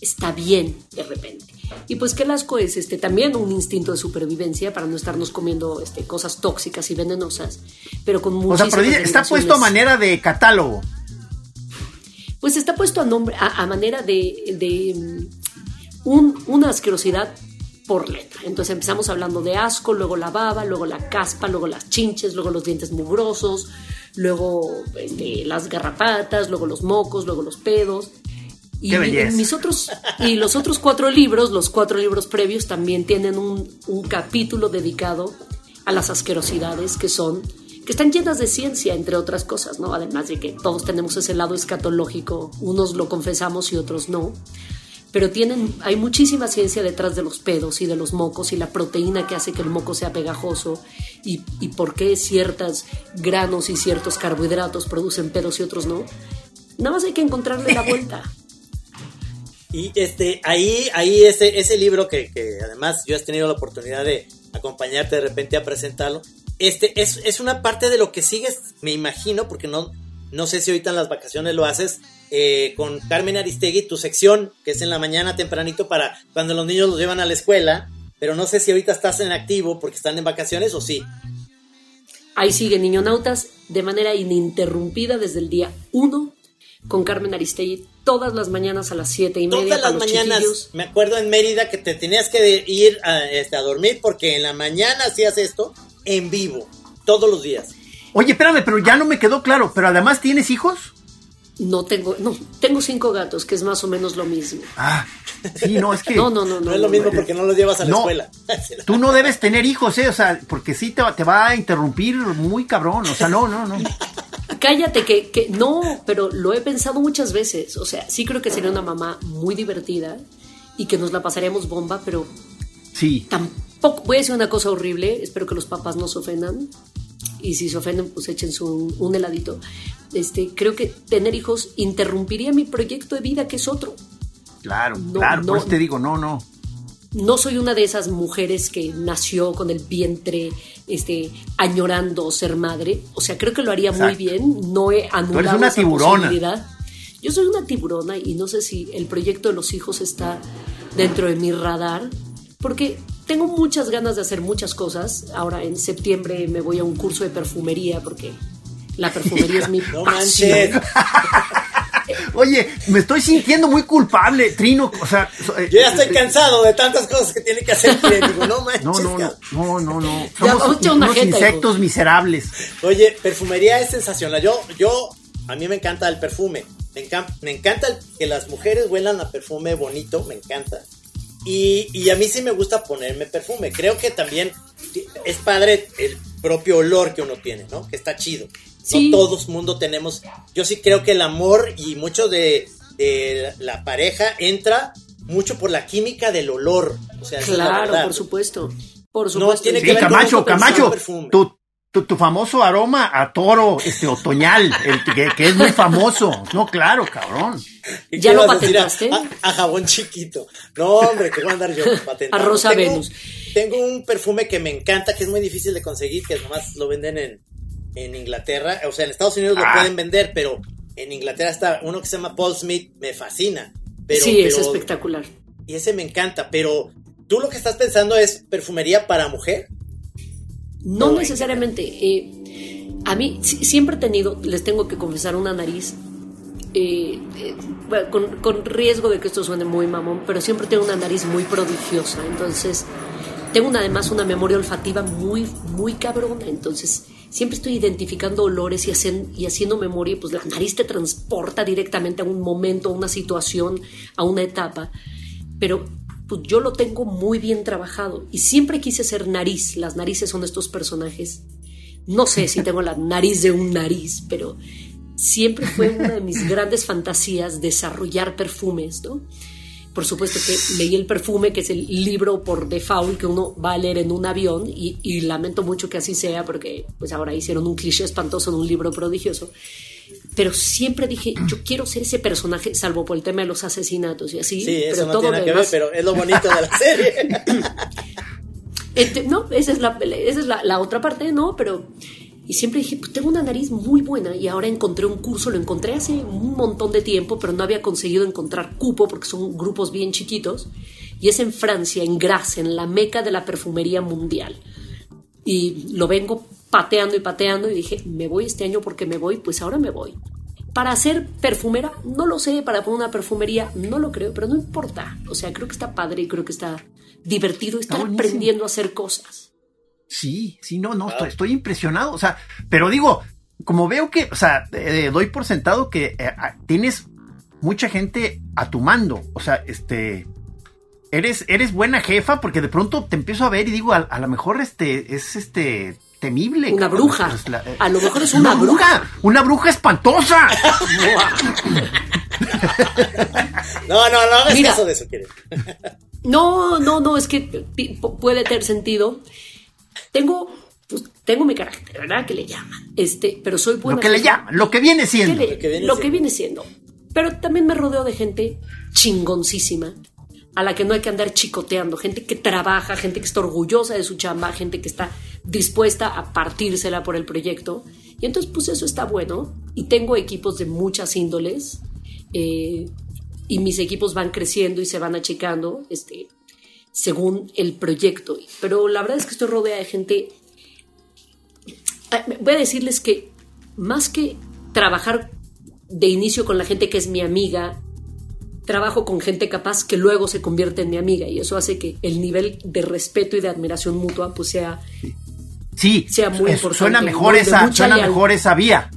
está bien de repente. Y pues que el asco es este, también un instinto de supervivencia para no estarnos comiendo este, cosas tóxicas y venenosas, pero con muchísimas O sea, pero está puesto a manera de catálogo. Pues está puesto a, nombre, a, manera de, de mm, un, una asquerosidad por letra. Entonces empezamos hablando de asco, luego la baba, luego la caspa, luego las chinches, luego los dientes mugrosos, luego este, las garrapatas, luego los mocos, luego los pedos. Y mis otros y los otros cuatro libros, los cuatro libros previos también tienen un, un capítulo dedicado a las asquerosidades que son que están llenas de ciencia, entre otras cosas, ¿no? Además de que todos tenemos ese lado escatológico, unos lo confesamos y otros no. Pero tienen, hay muchísima ciencia detrás de los pedos y de los mocos y la proteína que hace que el moco sea pegajoso y, y por qué ciertos granos y ciertos carbohidratos producen pedos y otros no. Nada más hay que encontrarle la vuelta. *laughs* Y este, ahí, ahí ese, ese libro que, que, además yo has tenido la oportunidad de acompañarte de repente a presentarlo, este es, es, una parte de lo que sigues, me imagino, porque no, no sé si ahorita en las vacaciones lo haces, eh, con Carmen Aristegui, tu sección, que es en la mañana tempranito para cuando los niños los llevan a la escuela, pero no sé si ahorita estás en activo porque están en vacaciones o sí. Ahí sigue Niño Nautas de manera ininterrumpida desde el día 1 con Carmen Aristegui todas las mañanas a las siete y media. Todas las mañanas, me acuerdo en Mérida que te tenías que ir a, este, a dormir porque en la mañana hacías esto en vivo, todos los días. Oye, espérame, pero ya no me quedó claro, pero además tienes hijos? No tengo, no, tengo cinco gatos, que es más o menos lo mismo. Ah, sí, no, es que... *laughs* no, no, no, no. No es lo mismo porque no los llevas a la escuela. *laughs* tú no debes tener hijos, ¿eh? O sea, porque sí te, te va a interrumpir muy cabrón, o sea, no, no, no. *laughs* Cállate, que, que no, pero lo he pensado muchas veces. O sea, sí creo que sería una mamá muy divertida y que nos la pasaríamos bomba, pero. Sí. Tampoco. Voy a decir una cosa horrible, espero que los papás no se ofendan. Y si se ofenden, pues échense un, un heladito. Este, creo que tener hijos interrumpiría mi proyecto de vida, que es otro. Claro, claro, por eso te digo, no, no no soy una de esas mujeres que nació con el vientre este, añorando ser madre. O sea, creo que lo haría muy bien. No he anulado una esa posibilidad. Yo soy una tiburona y no sé si el proyecto de los hijos está dentro de mi radar, porque tengo muchas ganas de hacer muchas cosas. Ahora en septiembre me voy a un curso de perfumería porque la perfumería es mi *laughs* pasión. *laughs* Oye, me estoy sintiendo muy culpable, Trino. O sea, eh, yo ya estoy cansado de tantas cosas que tiene que hacer Digo, no manches. No, no, no, no, no. Somos unos insectos miserables. Oye, perfumería es sensacional. Yo, yo, a mí me encanta el perfume. Me, encanta, me encanta que las mujeres huelan a perfume bonito, me encanta. Y, y, a mí sí me gusta ponerme perfume. Creo que también es padre el propio olor que uno tiene, ¿no? Que está chido. No todos mundo tenemos. Yo sí creo que el amor y mucho de, la pareja entra mucho por la química del olor. O sea, claro, por supuesto. Por supuesto. No tiene que ver Camacho, Camacho, tu, tu, famoso aroma a toro este otoñal, el que, es muy famoso. No, claro, cabrón. ¿Ya lo patentaste? A, jabón chiquito. No, hombre, que voy a andar yo *laughs* patentando. A Rosa Venus. Tengo un perfume que me encanta, que es muy difícil de conseguir, que nomás lo venden en, en Inglaterra, o sea, en Estados Unidos lo ah. pueden vender, pero en Inglaterra está uno que se llama Paul Smith, me fascina. Pero, sí, es espectacular. Y ese me encanta, pero ¿tú lo que estás pensando es perfumería para mujer? No, necesariamente. Eh, a mí siempre he tenido, les tengo que confesar, una nariz eh, eh, con, con, riesgo de que esto suene muy mamón, pero siempre tengo una nariz muy prodigiosa. Entonces, tengo una, además una memoria olfativa muy, muy cabrona. Entonces, siempre estoy identificando olores y, y haciendo memoria, pues la nariz te transporta directamente a un momento, a una situación, a una etapa. Pero pues yo lo tengo muy bien trabajado y siempre quise ser nariz. Las narices son estos personajes. No sé si tengo la nariz de un nariz, pero siempre fue una de mis *laughs* grandes fantasías desarrollar perfumes, ¿no? por supuesto que leí El perfume, que es el libro por default que uno va a leer en un avión y, lamento mucho que así sea porque pues ahora hicieron un cliché espantoso en un libro prodigioso. Pero siempre dije, yo quiero ser ese personaje, salvo por el tema de los asesinatos y así. Sí, eso no tiene que ver, pero es lo bonito de la *laughs* serie. Este, no, esa es, la, esa es la, la otra parte, ¿no? Pero y siempre dije, pues tengo una nariz muy buena y ahora encontré un curso, lo encontré hace un montón de tiempo, pero no había conseguido encontrar cupo porque son grupos bien chiquitos. Y es en Francia, en Grasse, en la meca de la perfumería mundial. Y lo vengo pateando y pateando y dije, me voy este año porque me voy, pues ahora me voy. Para ser perfumera, no lo sé, para poner una perfumería, no lo creo, pero no importa. O sea, creo que está padre y creo que está divertido estar aprendiendo a hacer cosas. Sí, sí, no, no, estoy, impresionado. O sea, pero digo, como veo que, o sea, eh, doy por sentado que eh, tienes mucha gente a tu mando. O sea, este. Eres, eres buena jefa porque de pronto te empiezo a ver y digo, a, lo mejor este es este temible. Una bruja. Pues, eh, a lo mejor es una, bruja. Una bruja espantosa. no, no, no hagas caso de eso, no, no, no, es que puede tener sentido. Tengo, pues, tengo mi carácter, ¿verdad? Que le llaman. Este, pero soy buena. Lo que le llaman, lo que viene siendo. lo, que viene, siendo. Pero también me rodeo de gente chingoncísima, a la que no hay que andar chicoteando, gente que trabaja, gente que está orgullosa de su chamba, gente que está dispuesta a partírsela por el proyecto. Y entonces, pues eso está bueno. Y tengo equipos de muchas índoles. Eh, y mis equipos van creciendo y se van achicando. Este, según el proyecto. Pero la verdad es que estoy rodeada de gente... Ah, voy a decirles que más que trabajar de inicio con la gente que es mi amiga, trabajo con gente capaz que luego se convierte en mi amiga y eso hace que el nivel de respeto y de admiración mutua pues sea sí, sea muy importante. Suena mejor esa suena mejor esa vía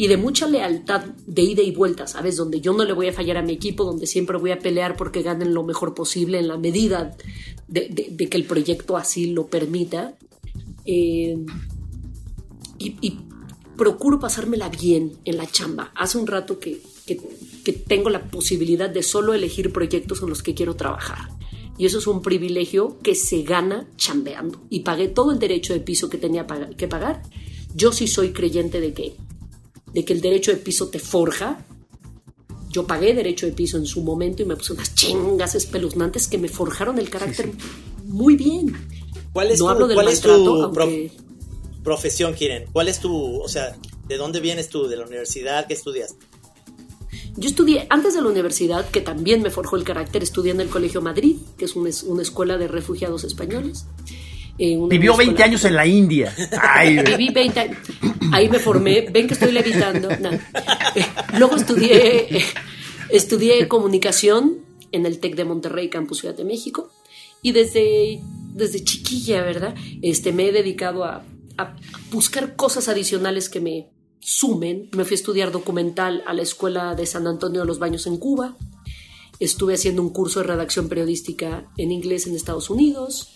y de mucha lealtad de ida y vuelta, ¿sabes? Donde yo no le voy a fallar a mi equipo, donde siempre voy a pelear porque ganen lo mejor posible en la medida de, que el proyecto así lo permita. Eh, y, procuro pasármela bien en la chamba. Hace un rato que, que tengo la posibilidad de solo elegir proyectos en los que quiero trabajar. Y eso es un privilegio que se gana chambeando. Y pagué todo el derecho de piso que tenía que pagar. Yo sí soy creyente de que de que el derecho de piso te forja. Yo pagué derecho de piso en su momento y me puse unas chingas espeluznantes que me forjaron el carácter muy bien. ¿Cuál es no tu, hablo ¿cuál es tu profesión, Kiren? ¿Cuál es tu, o sea, de dónde vienes tú? ¿De la universidad? ¿Qué estudias? Yo estudié antes de la universidad, que también me forjó el carácter, estudié en el Colegio Madrid, que es una, una escuela de refugiados españoles. Vivió 20 años en la India. *laughs* Viví 20 años. Ahí me formé. Ven que estoy levitando. Luego estudié, estudié comunicación en el TEC de Monterrey, Campus Ciudad de México. Y desde, desde chiquilla, ¿verdad? Este, me he dedicado a, a buscar cosas adicionales que me sumen. Me fui a estudiar documental a la Escuela de San Antonio de los Baños en Cuba. Estuve haciendo un curso de redacción periodística en inglés en Estados Unidos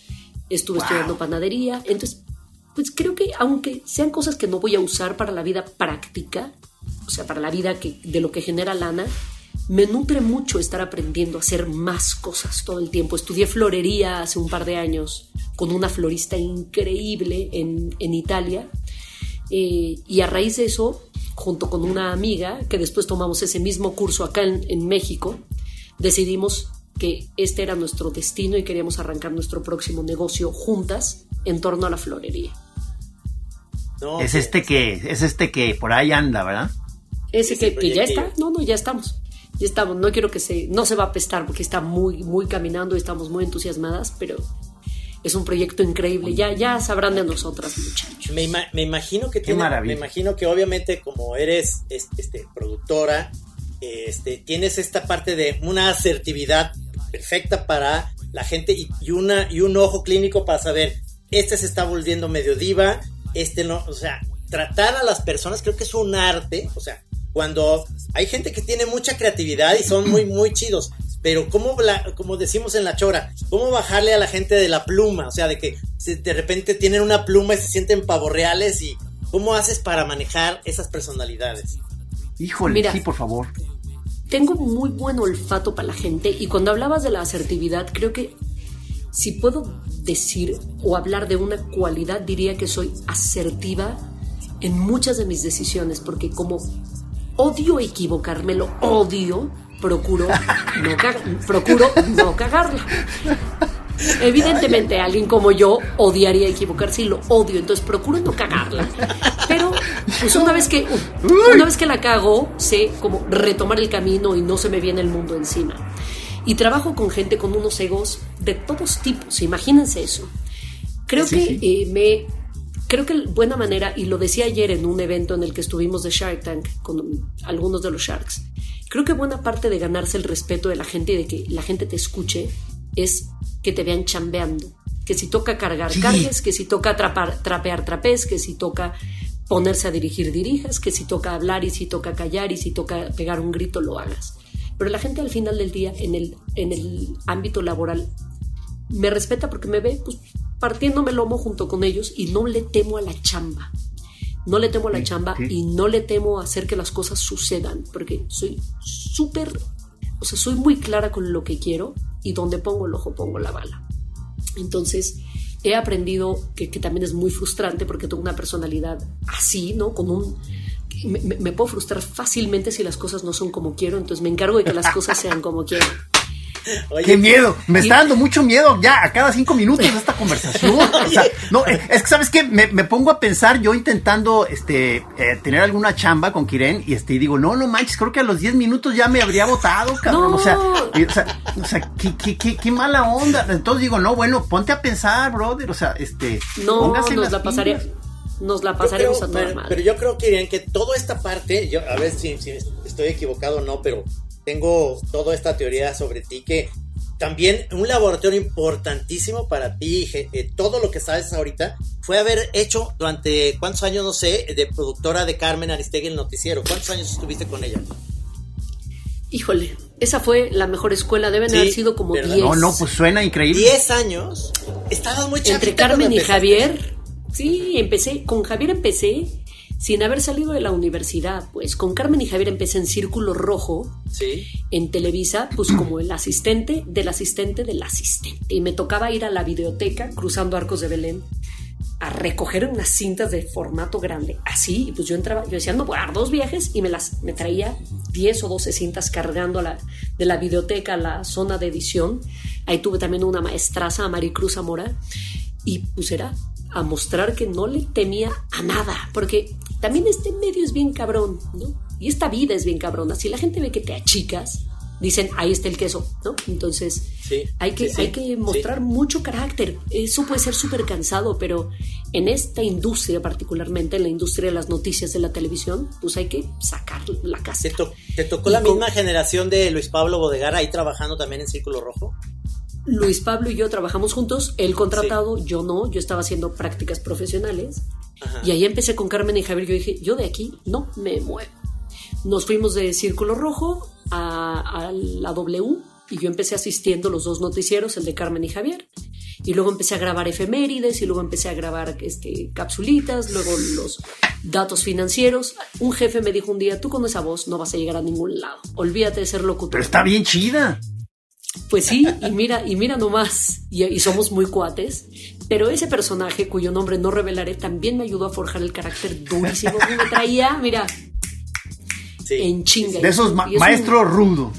estuve estudiando panadería, entonces, pues creo que aunque sean cosas que no voy a usar para la vida práctica, o sea, para la vida que, de lo que genera lana, me nutre mucho estar aprendiendo a hacer más cosas todo el tiempo. Estudié florería hace un par de años con una florista increíble en, en Italia. Eh, y a raíz de eso, junto con una amiga, que después tomamos ese mismo curso acá en, en México, decidimos que este era nuestro destino y queríamos arrancar nuestro próximo negocio juntas en torno a la florería. es este que es este que por ahí anda, ¿verdad? Ese que, ya está, no, no, ya estamos. Ya estamos, no quiero que se no se va a apestar porque está muy muy caminando y estamos muy entusiasmadas, pero es un proyecto increíble. Ya ya sabrán de nosotras, muchachos. Me, imagino que tiene, me imagino que obviamente como eres este, productora, este, tienes esta parte de una asertividad perfecta para la gente y, una, y un ojo clínico para saber, este se está volviendo medio diva, este no, o sea, tratar a las personas creo que es un arte, o sea, cuando hay gente que tiene mucha creatividad y son muy, *clears throat* muy chidos, pero ¿cómo, como decimos en la chora, cómo bajarle a la gente de la pluma? O sea, de que de repente tienen una pluma y se sienten pavorreales y ¿cómo haces para manejar esas personalidades? Híjole, sí, por favor tengo muy buen olfato para la gente y cuando hablabas de la asertividad, creo que si puedo decir o hablar de una cualidad, diría que soy asertiva en muchas de mis decisiones, porque como odio equivocarme, lo odio, procuro no, procuro no cagarla. Evidentemente, alguien como yo odiaría equivocarse y lo odio, entonces procuro no cagarla. Pero, pues una vez que, una vez que la cago, sé como retomar el camino y no se me viene el mundo encima. Y trabajo con gente con unos egos de todos tipos, imagínense eso. Creo que eh, me. Creo que buena manera, y lo decía ayer en un evento en el que estuvimos de Shark Tank con algunos de los Sharks, creo que buena parte de ganarse el respeto de la gente y de que la gente te escuche es que te vean chambeando. Que si toca cargar, cargues, que si toca atrapar, trapear, trapez, que si toca ponerse a dirigir, dirijas, que si toca hablar y si toca callar y si toca pegar un grito, lo hagas. Pero la gente al final del día, en el, en el ámbito laboral, me respeta porque me ve pues, partiéndome el lomo junto con ellos y no le temo a la chamba. No le temo a la chamba y no le temo a hacer que las cosas sucedan, porque soy súper, o sea, soy muy clara con lo que quiero y donde pongo el ojo pongo la bala. Entonces, he aprendido que, también es muy frustrante porque tengo una personalidad así, ¿no? Con un... Me, me, puedo frustrar fácilmente si las cosas no son como quiero, entonces me encargo de que las cosas sean como quiero. ¡Qué miedo! Me está dando mucho miedo ya a cada cinco minutos de esta *laughs* conversación. O sea, no, eh, es que, ¿sabes qué? Me, pongo a pensar yo intentando este, eh, tener alguna chamba con Kiren y este, digo, no, no manches, creo que a los diez minutos ya me habría votado, cabrón. O sea, o sea, qué, qué, qué, mala onda. Entonces digo, no, bueno, ponte a pensar, brother. O sea, este. No, nos la pasaría nos la pasaremos a pero, pero, yo creo, Kiren, que toda esta parte, yo a ver si, si estoy equivocado o no, pero tengo toda esta teoría sobre ti que también un laboratorio importantísimo para ti, eh, todo lo que sabes ahorita, fue haber hecho durante cuántos años, no sé, de productora de Carmen Aristegui el noticiero. ¿Cuántos años estuviste con ella? Híjole, esa fue la mejor escuela, deben haber sido como 10. No, no, pues suena increíble. 10 años. Estabas muy Entre Carmen y Javier. Sí, empecé, con Javier empecé sin haber salido de la universidad, pues con Carmen y Javier empecé en Círculo Rojo, ¿Sí? en Televisa, pues como el asistente del asistente del asistente. Y me tocaba ir a la videoteca, cruzando Arcos de Belén, a recoger unas cintas de formato grande, así, y pues yo entraba, yo decía, no, voy a dar dos viajes, y me las, me traía 10 o 12 cintas cargando a la, de la videoteca a la zona de edición. Ahí tuve también una maestraza, a Maricruz Zamora, y pues era a mostrar que no le temía a nada, porque también este medio es bien cabrón, ¿no? Y esta vida es bien cabrona. Si la gente ve que te achicas, dicen, ahí está el queso, ¿no? Entonces, hay, que, hay que mostrar mucho carácter. Eso puede ser súper cansado, pero en esta industria, particularmente en la industria de las noticias de la televisión, pues hay que sacar la casa. ¿Te, tocó la misma generación de Luis Pablo Bodegar ahí trabajando también en Círculo Rojo? Luis Pablo y yo trabajamos juntos, él contratado, yo no, yo estaba haciendo prácticas profesionales. Y ahí empecé con Carmen y Javier. Yo dije, yo de aquí no me muevo. Nos fuimos de Círculo Rojo a, la W y yo empecé asistiendo los dos noticieros, el de Carmen y Javier. Y luego empecé a grabar efemérides y luego empecé a grabar este, capsulitas, luego los datos financieros. Un jefe me dijo un día, tú con esa voz no vas a llegar a ningún lado. Olvídate de ser locutor. Pero está bien chida. Pues sí, y mira, y mira nomás, y, somos muy cuates, pero ese personaje cuyo nombre no revelaré también me ayudó a forjar el carácter durísimo que me traía, mira, en chinga. De esos maestro rudo.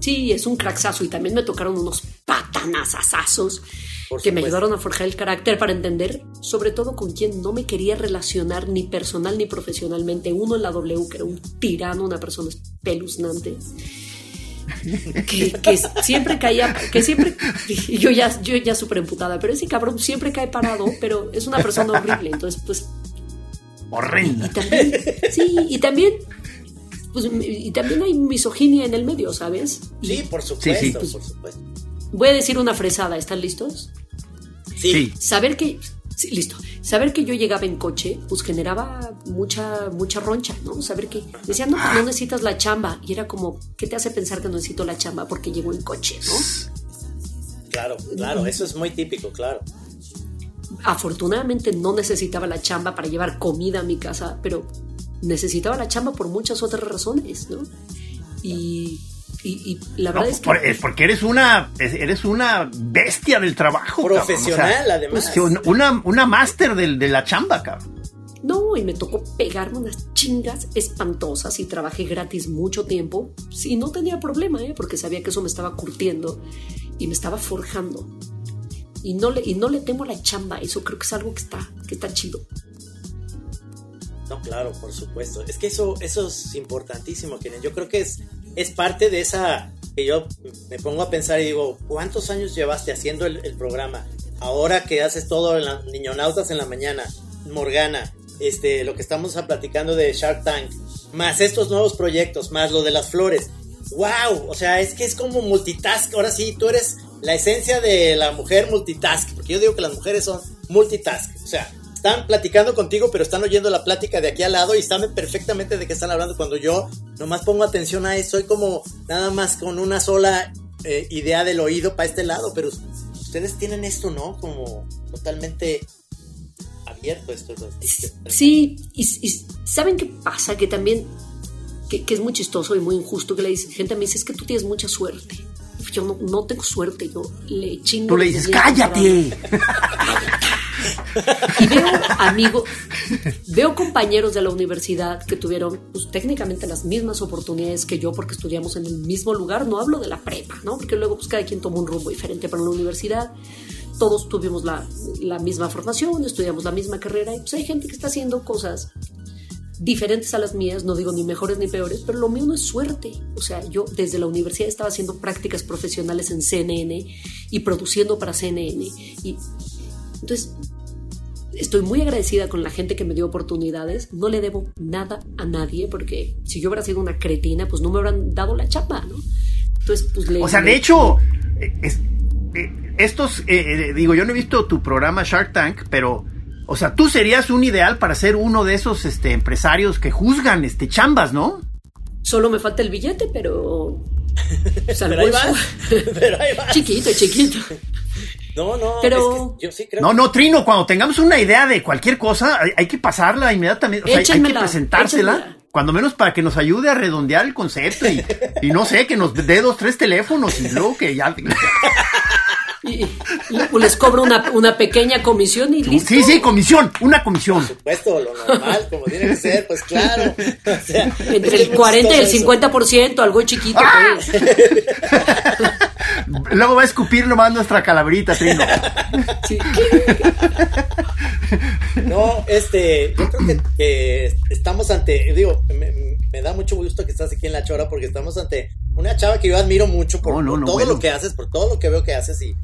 Sí, es un craxazo y también me tocaron unos patanazazazos que me ayudaron a forjar el carácter para entender, sobre todo con quien no me quería relacionar ni personal ni profesionalmente. Uno en la W, que era un tirano, una persona espeluznante que, siempre caía, que siempre, yo ya, yo ya súper emputada, pero ese cabrón siempre cae parado, pero es una persona horrible, entonces pues... Horrenda. Y, también, sí, y también, pues, y también hay misoginia en el medio, ¿sabes? sí, por supuesto, por supuesto. Voy a decir una fresada, ¿están listos? Sí. Saber que Sí, listo. Saber que yo llegaba en coche, pues generaba mucha, mucha roncha, ¿no? Saber que decía, no, pues no necesitas la chamba. Y era como, ¿qué te hace pensar que no necesito la chamba porque llego en coche, ¿no? Claro, claro, eso es muy típico, claro. Afortunadamente no necesitaba la chamba para llevar comida a mi casa, pero necesitaba la chamba por muchas otras razones, ¿no? Y, y, la verdad es que... es porque eres una, eres una bestia del trabajo. Profesional, además. Una, una máster de la chamba, cabrón. No, y me tocó pegarme unas chingas espantosas y trabajé gratis mucho tiempo. Y no tenía problema, ¿eh? porque sabía que eso me estaba curtiendo y me estaba forjando. Y no le, y no le temo a la chamba, eso creo que es algo que está, que está chido. No, claro, por supuesto. Es que eso, eso es importantísimo, Kenen. Yo creo que es, es parte de esa que yo me pongo a pensar y digo, ¿cuántos años llevaste haciendo el, programa? Ahora que haces todo en la, Niñonautas en la mañana, Morgana, este, lo que estamos platicando de Shark Tank, más estos nuevos proyectos, más lo de las flores. ¡Wow! O sea, es que es como multitask. Ahora sí, tú eres la esencia de la mujer multitask, porque yo digo que las mujeres son multitask. O sea, están platicando contigo, pero están oyendo la plática de aquí al lado y saben perfectamente de qué están hablando. Cuando yo nomás pongo atención a eso, soy como nada más con una sola eh, idea del oído para este lado, pero ustedes tienen esto, ¿no? Como totalmente abierto esto. Sí, y, ¿saben qué pasa? Que también, que, es muy chistoso y muy injusto que le dice, gente me dice, es que tú tienes mucha suerte. Yo no, tengo suerte, yo le chingo. Tú le dices, cállate. *laughs* Y veo amigos, veo compañeros de la universidad que tuvieron pues, técnicamente las mismas oportunidades que yo porque estudiamos en el mismo lugar. No hablo de la prepa, ¿no? Porque luego pues, cada quien tomó un rumbo diferente para la universidad. Todos tuvimos la, la misma formación, estudiamos la misma carrera y pues hay gente que está haciendo cosas diferentes a las mías, no digo ni mejores ni peores, pero lo mío no es suerte. O sea, yo desde la universidad estaba haciendo prácticas profesionales en CNN y produciendo para CNN. Y entonces, estoy muy agradecida con la gente que me dio oportunidades. No le debo nada a nadie porque si yo hubiera sido una cretina, pues no me hubieran dado la chapa, ¿no? Entonces, pues le. O sea, de hecho, eh, estos, eh, eh, digo, yo no he visto tu programa Shark Tank, pero. O sea, tú serías un ideal para ser uno de esos este, empresarios que juzgan este, chambas, ¿no? Solo me falta el billete, pero. pero ahí va. *laughs* Pero ahí va. Chiquito, chiquito. No, no, pero... yo sí creo No, no, Trino, cuando tengamos una idea de cualquier cosa, hay, que pasarla inmediatamente, o sea, hay que presentársela. Cuando menos para que nos ayude a redondear el concepto y, y no sé, que nos dé dos, tres teléfonos y luego que ya... *laughs* Y, les cobro una, una, pequeña comisión y listo. Sí, sí, comisión, una comisión. Por supuesto, lo normal, como tiene que ser, pues claro. Entre el 40 y el 50%, algo chiquito. ¡Ah! Pues. *laughs* Luego va a escupir nomás nuestra calabrita, Trino. No, este, yo creo que, estamos ante, digo, me, da mucho gusto que estás aquí en La Chora porque estamos ante una chava que yo admiro mucho por, todo lo que haces, por todo lo que veo que haces y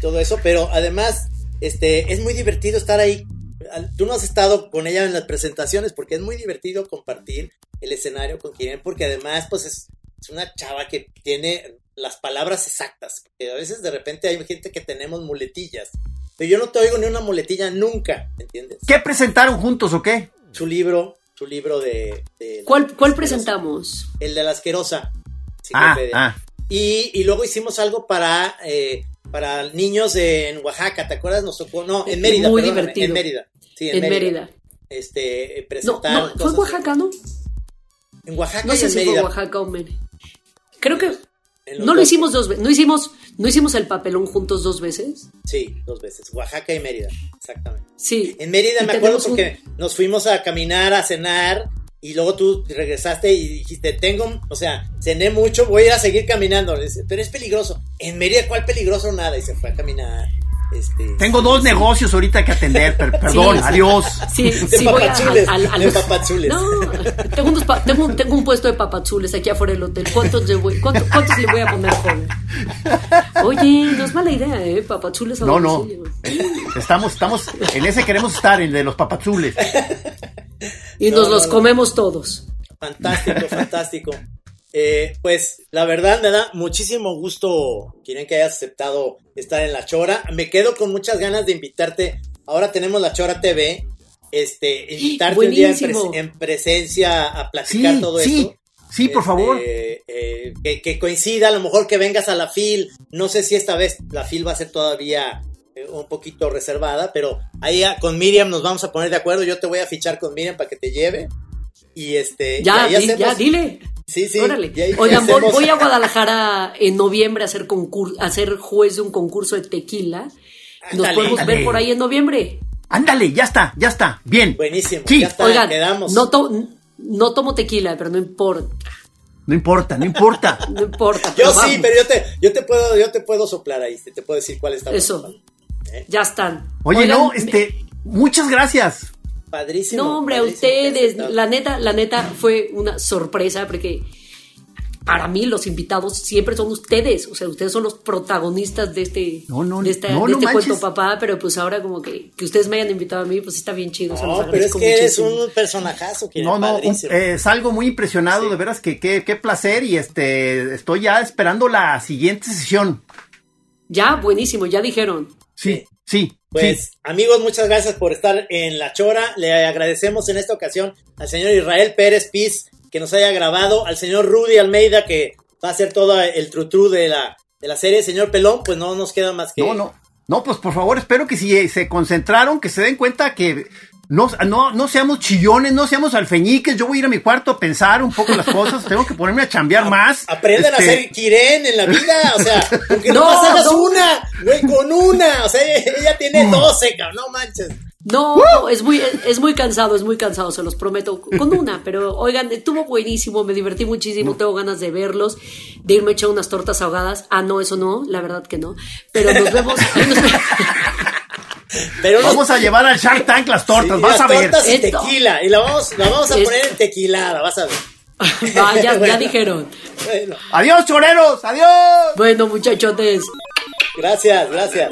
todo eso, pero además, este, es muy divertido estar ahí. Tú no has estado con ella en las presentaciones porque es muy divertido compartir el escenario con quien, porque además, pues es, es una chava que tiene las palabras exactas. Porque a veces de repente hay gente que tenemos muletillas. Pero yo no te oigo ni una muletilla nunca, ¿entiendes? ¿Qué presentaron juntos o qué? Su libro, su libro de... ¿Cuál, ¿Cuál presentamos? El de la asquerosa. Ah, ah. Y, y, luego hicimos algo para, eh, para niños en Oaxaca, ¿te acuerdas? Nos tocó, no, en Mérida. Muy divertido. En Mérida. Sí, en, Mérida. Este, presentar. No, no fue Oaxaca, ¿no? En Oaxaca no y sé en si Mérida. Fue Oaxaca o Mérida. Creo que no lo hicimos dos veces. No hicimos, no hicimos el papelón juntos dos veces. Sí, dos veces. Oaxaca y Mérida, exactamente. Sí. En Mérida me acuerdo porque nos fuimos a caminar, a cenar. Y luego tú regresaste y dijiste, tengo, o sea, cené mucho, voy a ir a seguir caminando. Pero es peligroso. En Mérida, ¿cuál peligroso? Nada. Y se fue a caminar. Este, tengo dos negocios ahorita que atender, *laughs* perdón, adiós. Sí, sí, voy a, papazules. No, tengo, tengo, un puesto de papazules aquí afuera del hotel. ¿Cuántos le voy, cuántos le voy a poner, joven? Oye, no es mala idea, ¿eh? Papazules a No, no. Estamos, estamos, en ese queremos estar, en de los papazules. Y nos los comemos todos. Fantástico, fantástico. Eh, pues la verdad me da muchísimo gusto, quieren que hayas aceptado estar en La Chora. Me quedo con muchas ganas de invitarte. Ahora tenemos La Chora TV. Este, invitarte un día en, presencia a platicar todo sí, esto. Sí, por favor. Este, eh, que, coincida, a lo mejor que vengas a la FIL. No sé si esta vez la FIL va a ser todavía eh, un poquito reservada, pero ahí con Miriam nos vamos a poner de acuerdo. Yo te voy a fichar con Miriam para que te lleve. Y este. Ya, ya, dile. Sí, sí. Órale. Y ahí Oigan, voy, hacemos- voy a Guadalajara en noviembre a hacer, concur a ser juez de un concurso de tequila. Nos Ándale, podemos ándale. ver por ahí en noviembre. Ándale, ya está, ya está. Bien. Buenísimo. Sí. Ya está, Oigan, quedamos. no, to- no tomo tequila, pero no importa. No importa, no importa. *laughs* No importa. Yo sí, pero yo te, yo te puedo, yo te puedo soplar ahí, te, te puedo decir cuál está Eso. bueno. Ya están. Oye, Oigan, no, me- este, muchas gracias. Padrísimo. No, hombre, a padrísimo. ustedes, Está- la neta, la neta fue una sorpresa porque para mí los invitados siempre son ustedes, o sea, ustedes son los protagonistas de este, No, no, de esta- no, de no este cuento papá, pero pues ahora como que, que ustedes me hayan invitado a mí, pues está bien chido. se los No, pero es que eres muchísimo. un personajazo, que No, no, un- eh, salgo muy impresionado, Sí. de veras que qué qué placer y este estoy ya esperando la siguiente sesión. Ya, buenísimo, ya dijeron. Sí, sí, Pues, sí. amigos, muchas gracias por estar en La Chora. Le agradecemos en esta ocasión al señor Israel Pérez Piz que nos haya grabado, al señor Rudy Almeida que va a hacer todo el trutru de la, de la serie. Señor Pelón, pues no nos queda más que... No, no. No, pues por favor, espero que si se concentraron, que se den cuenta que no, no, no seamos chillones, no seamos alfeñiques. Yo voy a ir a mi cuarto a pensar un poco las cosas. Tengo que ponerme a chambear más. Aprendan Este, a hacer Kiren en la vida, o sea, *laughs* aunque no, No, más hagas no. una, güey, con una, o sea, ella tiene 12, cabrón, no manches. No, no, es muy, es muy cansado, es muy cansado, se los prometo. Con una, pero oigan, estuvo buenísimo, me divertí muchísimo, tengo ganas de verlos, de irme a echar unas tortas ahogadas. Ah, no, eso no, la verdad que no. Pero nos vemos. *laughs* Pero Vamos a llevar al Shark Tank las tortas, vas las a ver. tortas y Esto. tequila, y la vamos, la vamos a Es- poner en tequilada, vas a ver. Va, *laughs* ya, dijeron. Bueno, Adiós, choreros, adiós. Bueno, muchachotes. gracias, gracias.